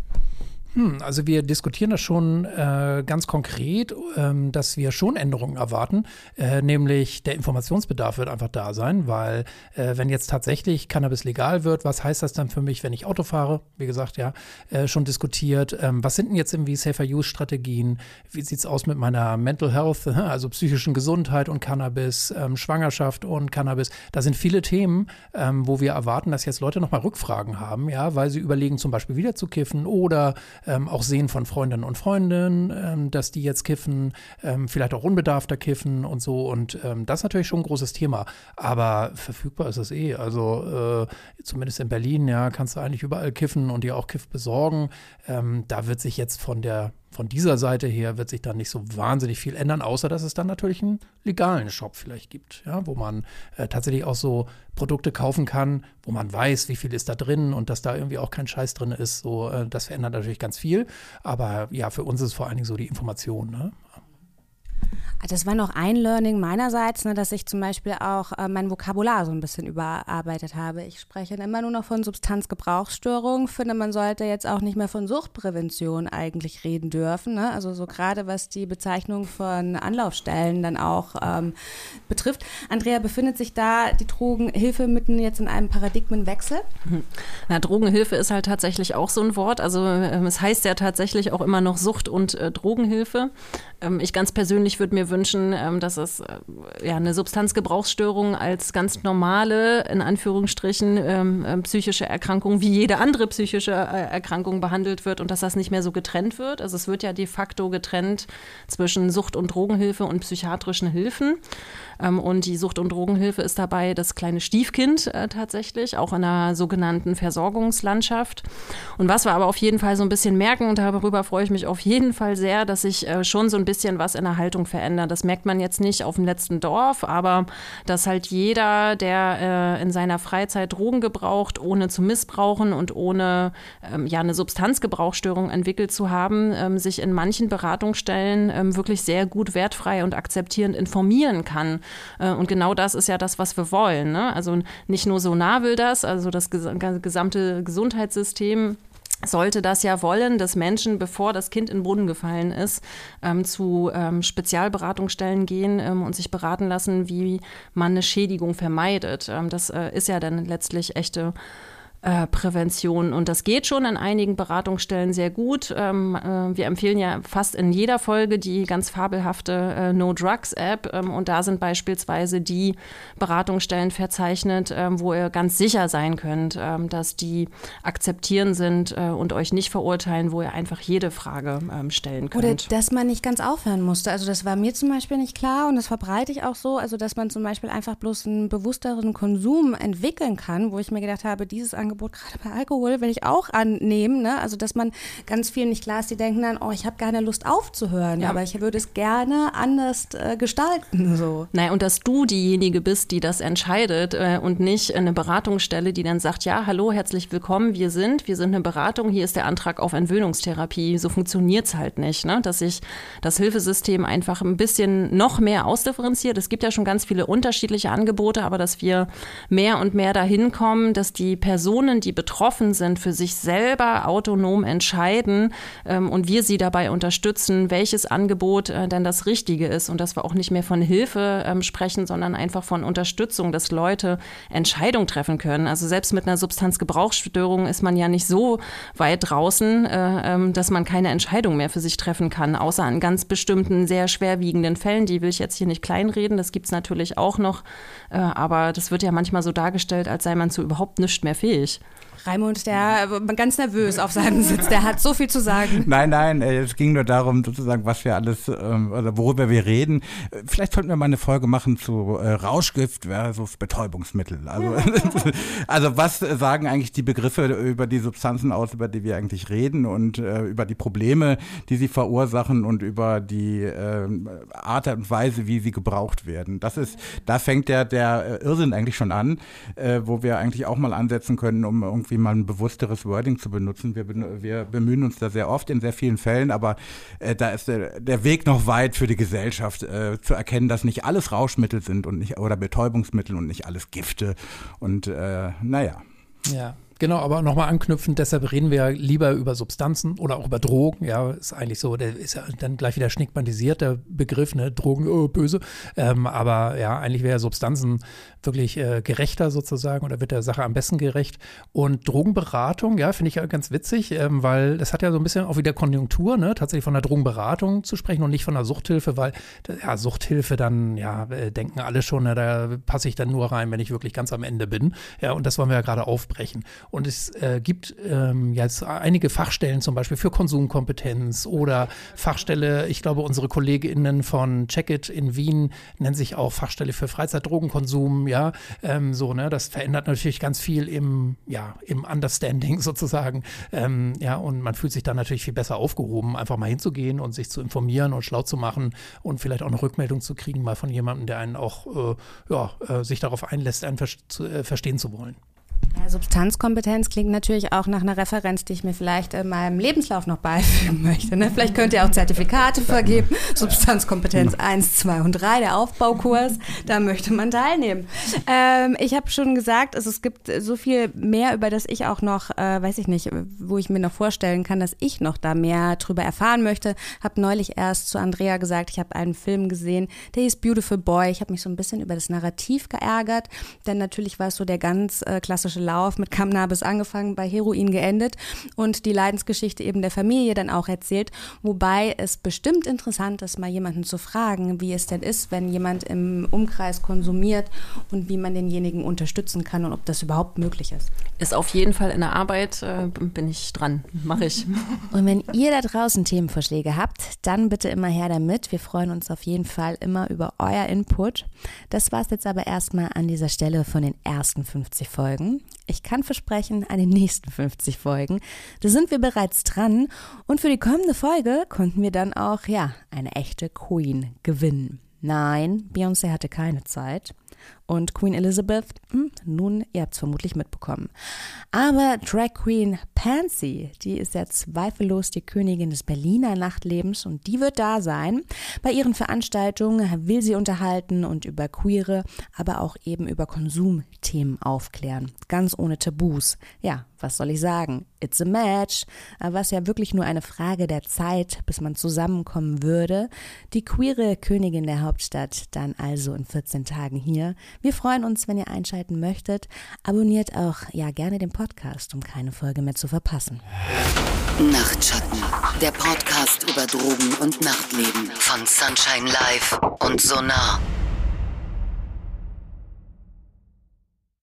Hm, also wir diskutieren das schon äh, ganz konkret, ähm, dass wir schon Änderungen erwarten, äh, nämlich der Informationsbedarf wird einfach da sein, weil äh, wenn jetzt tatsächlich Cannabis legal wird, was heißt das dann für mich, wenn ich Auto fahre? Wie gesagt, ja, äh, schon diskutiert. Ähm, was sind denn jetzt irgendwie Safer Use Strategien? Wie sieht's aus mit meiner Mental Health, [laughs] also psychischen Gesundheit und Cannabis, ähm, Schwangerschaft und Cannabis? Da sind viele Themen, ähm, wo wir erwarten, dass jetzt Leute nochmal Rückfragen haben, ja, weil sie überlegen, zum Beispiel wieder zu kiffen oder ähm, auch sehen von Freundinnen und Freunden, ähm, dass die jetzt kiffen, ähm, vielleicht auch unbedarfter kiffen und so. Und ähm, das ist natürlich schon ein großes Thema. Aber verfügbar ist es eh. Also äh, zumindest in Berlin, ja, kannst du eigentlich überall kiffen und dir auch Kiff besorgen. Ähm, da wird sich jetzt von der von dieser Seite her wird sich dann nicht so wahnsinnig viel ändern, außer dass es dann natürlich einen legalen Shop vielleicht gibt, ja, wo man äh, tatsächlich auch so Produkte kaufen kann, wo man weiß, wie viel ist da drin und dass da irgendwie auch kein Scheiß drin ist. So, äh, das verändert natürlich ganz viel. Aber ja, für uns ist vor allen Dingen so die Information. Ne? Das war noch ein Learning meinerseits, ne, dass ich zum Beispiel auch äh, mein Vokabular so ein bisschen überarbeitet habe. Ich spreche immer nur noch von Substanzgebrauchsstörungen, finde, man sollte jetzt auch nicht mehr von Suchtprävention eigentlich reden dürfen. Ne? Also so gerade was die Bezeichnung von Anlaufstellen dann auch ähm, betrifft. Andrea, befindet sich da die Drogenhilfe mitten jetzt in einem Paradigmenwechsel? [laughs] Na, Drogenhilfe ist halt tatsächlich auch so ein Wort. Also ähm, es heißt ja tatsächlich auch immer noch Sucht- und äh, Drogenhilfe. Ähm, ich ganz persönlich würde mir wünschen, ähm, dass es äh, ja, eine Substanzgebrauchsstörung als ganz normale, in Anführungsstrichen, ähm, äh, psychische Erkrankung wie jede andere psychische äh, Erkrankung behandelt wird und dass das nicht mehr so getrennt wird. Also es wird ja de facto getrennt zwischen Sucht- und Drogenhilfe und psychiatrischen Hilfen. Ähm, und die Sucht- und Drogenhilfe ist dabei das kleine Stiefkind äh, tatsächlich, auch in einer sogenannten Versorgungslandschaft. Und was wir aber auf jeden Fall so ein bisschen merken, und darüber freue ich mich auf jeden Fall sehr, dass sich äh, schon so ein bisschen was in der Haltung verändert. Das merkt man jetzt nicht auf dem letzten Dorf, aber dass halt jeder, der äh, in seiner Freizeit Drogen gebraucht, ohne zu missbrauchen und ohne ähm, ja eine Substanzgebrauchsstörung entwickelt zu haben, ähm, sich in manchen Beratungsstellen ähm, wirklich sehr gut wertfrei und akzeptierend informieren kann und genau das ist ja das, was wir wollen. Ne? Also nicht nur Sonar will das, also das gesamte Gesundheitssystem sollte das ja wollen, dass Menschen, bevor das Kind in den Brunnen gefallen ist, ähm, zu ähm, Spezialberatungsstellen gehen ähm, und sich beraten lassen, wie man eine Schädigung vermeidet. Ähm, das äh, ist ja dann letztlich echte äh, Prävention. Und das geht schon an einigen Beratungsstellen sehr gut. Ähm, äh, wir empfehlen ja fast in jeder Folge die ganz fabelhafte äh, No Drugs App. Ähm, und da sind beispielsweise die Beratungsstellen verzeichnet, ähm, wo ihr ganz sicher sein könnt, ähm, dass die akzeptieren sind äh, und euch nicht verurteilen, wo ihr einfach jede Frage ähm, stellen könnt. Oder dass man nicht ganz aufhören musste. Also das war mir zum Beispiel nicht klar und das verbreite ich auch so. Also dass man zum Beispiel einfach bloß einen bewussteren Konsum entwickeln kann, wo ich mir gedacht habe, dieses Angebot Angebot, gerade bei Alkohol, will ich auch annehmen. Ne? Also, dass man ganz vielen nicht klar ist, die denken dann, oh, ich habe keine Lust aufzuhören, ja. aber ich würde es gerne anders äh, gestalten. So. Naja, und dass du diejenige bist, die das entscheidet äh, und nicht eine Beratungsstelle, die dann sagt, ja, hallo, herzlich willkommen, wir sind, wir sind eine Beratung, hier ist der Antrag auf Entwöhnungstherapie. So funktioniert es halt nicht, ne? dass sich das Hilfesystem einfach ein bisschen noch mehr ausdifferenziert. Es gibt ja schon ganz viele unterschiedliche Angebote, aber dass wir mehr und mehr dahin kommen, dass die Person Personen, die betroffen sind, für sich selber autonom entscheiden ähm, und wir sie dabei unterstützen, welches Angebot äh, denn das Richtige ist und dass wir auch nicht mehr von Hilfe ähm, sprechen, sondern einfach von Unterstützung, dass Leute Entscheidungen treffen können. Also selbst mit einer Substanzgebrauchsstörung ist man ja nicht so weit draußen, äh, ähm, dass man keine Entscheidung mehr für sich treffen kann, außer an ganz bestimmten sehr schwerwiegenden Fällen. Die will ich jetzt hier nicht kleinreden, das gibt es natürlich auch noch, äh, aber das wird ja manchmal so dargestellt, als sei man zu überhaupt nichts mehr fähig ich. Raimund, der äh, ganz nervös auf seinem Sitz, der hat so viel zu sagen. Nein, nein, äh, es ging nur darum, sozusagen, was wir alles, oder worüber wir reden. Vielleicht sollten wir mal eine Folge machen zu äh, Rauschgift versus Betäubungsmittel. Also, [laughs] also was sagen eigentlich die Begriffe über die Substanzen aus, über die wir eigentlich reden und über die Probleme, die sie verursachen und über die ähm, Art und Weise, wie sie gebraucht werden. Das ist, da fängt der, der Irrsinn eigentlich schon an, wo wir eigentlich auch mal ansetzen können, um irgendwie mal ein bewussteres Wording zu benutzen. Wir, wir bemühen uns da sehr oft in sehr vielen Fällen, aber äh, da ist der, der, Weg noch weit für die Gesellschaft äh, zu erkennen, dass nicht alles Rauschmittel sind und nicht oder Betäubungsmittel und nicht alles Gifte. Und äh, naja. Ja, Genau, aber nochmal anknüpfend, deshalb reden wir lieber über Substanzen oder auch über Drogen. Ja, ist eigentlich so, der ist ja dann gleich wieder schnickbandisiert, der Begriff, ne, Drogen, oh, böse. Ähm, aber ja, eigentlich wäre Substanzen wirklich äh, gerechter sozusagen oder wird der Sache am besten gerecht. Und Drogenberatung, ja, finde ich ja ganz witzig, ähm, weil das hat ja so ein bisschen auch wieder Konjunktur, ne, tatsächlich von der Drogenberatung zu sprechen und nicht von der Suchthilfe, weil ja, Suchthilfe dann, ja, äh, denken alle schon, ne, da passe ich dann nur rein, wenn ich wirklich ganz am Ende bin. Ja, und das wollen wir ja gerade aufbrechen. Und es äh, gibt ähm, jetzt einige Fachstellen zum Beispiel für Konsumkompetenz oder Fachstelle, ich glaube, unsere KollegInnen von Checkit in Wien nennen sich auch Fachstelle für Freizeitdrogenkonsum, ja, ähm, so, ne, das verändert natürlich ganz viel im, ja, im Understanding [laughs] sozusagen, ähm, ja, und man fühlt sich dann natürlich viel besser aufgehoben, einfach mal hinzugehen und sich zu informieren und schlau zu machen und vielleicht auch eine Rückmeldung zu kriegen, mal von jemandem, der einen auch, äh, ja, äh, sich darauf einlässt, einen ver zu, äh, verstehen zu wollen. Ja, Substanzkompetenz klingt natürlich auch nach einer Referenz, die ich mir vielleicht in meinem Lebenslauf noch beifügen möchte. Ne? Vielleicht könnt ihr auch Zertifikate vergeben. Substanzkompetenz 1, 2 und 3, der Aufbaukurs. Da möchte man teilnehmen. Ähm, ich habe schon gesagt, also es gibt so viel mehr, über das ich auch noch, äh, weiß ich nicht, wo ich mir noch vorstellen kann, dass ich noch da mehr drüber erfahren möchte. Habe neulich erst zu Andrea gesagt, ich habe einen Film gesehen, der hieß Beautiful Boy. Ich habe mich so ein bisschen über das Narrativ geärgert, denn natürlich war es so der ganz äh, klassische Lauf mit Cannabis angefangen, bei Heroin geendet und die Leidensgeschichte eben der Familie dann auch erzählt, wobei es bestimmt interessant ist, mal jemanden zu fragen, wie es denn ist, wenn jemand im Umkreis konsumiert und wie man denjenigen unterstützen kann und ob das überhaupt möglich ist. Ist auf jeden Fall in der Arbeit, äh, bin ich dran, mache ich. Und wenn ihr da draußen Themenvorschläge habt, dann bitte immer her damit. Wir freuen uns auf jeden Fall immer über euer Input. Das war es jetzt aber erstmal an dieser Stelle von den ersten 50 Folgen. Ich kann versprechen, an den nächsten 50 Folgen, da sind wir bereits dran und für die kommende Folge konnten wir dann auch, ja, eine echte Queen gewinnen. Nein, Beyoncé hatte keine Zeit. Und Queen Elizabeth, hm, nun, ihr habt es vermutlich mitbekommen. Aber Drag Queen Pansy, die ist ja zweifellos die Königin des Berliner Nachtlebens und die wird da sein. Bei ihren Veranstaltungen will sie unterhalten und über queere, aber auch eben über Konsumthemen aufklären. Ganz ohne Tabus. Ja, was soll ich sagen? It's a match. Was ja wirklich nur eine Frage der Zeit, bis man zusammenkommen würde. Die queere Königin der Hauptstadt dann also in 14 Tagen hier. Wir freuen uns, wenn ihr einschalten möchtet. Abonniert auch ja gerne den Podcast, um keine Folge mehr zu verpassen. Nachtschatten, der Podcast über Drogen und Nachtleben von Sunshine Live und Sonar.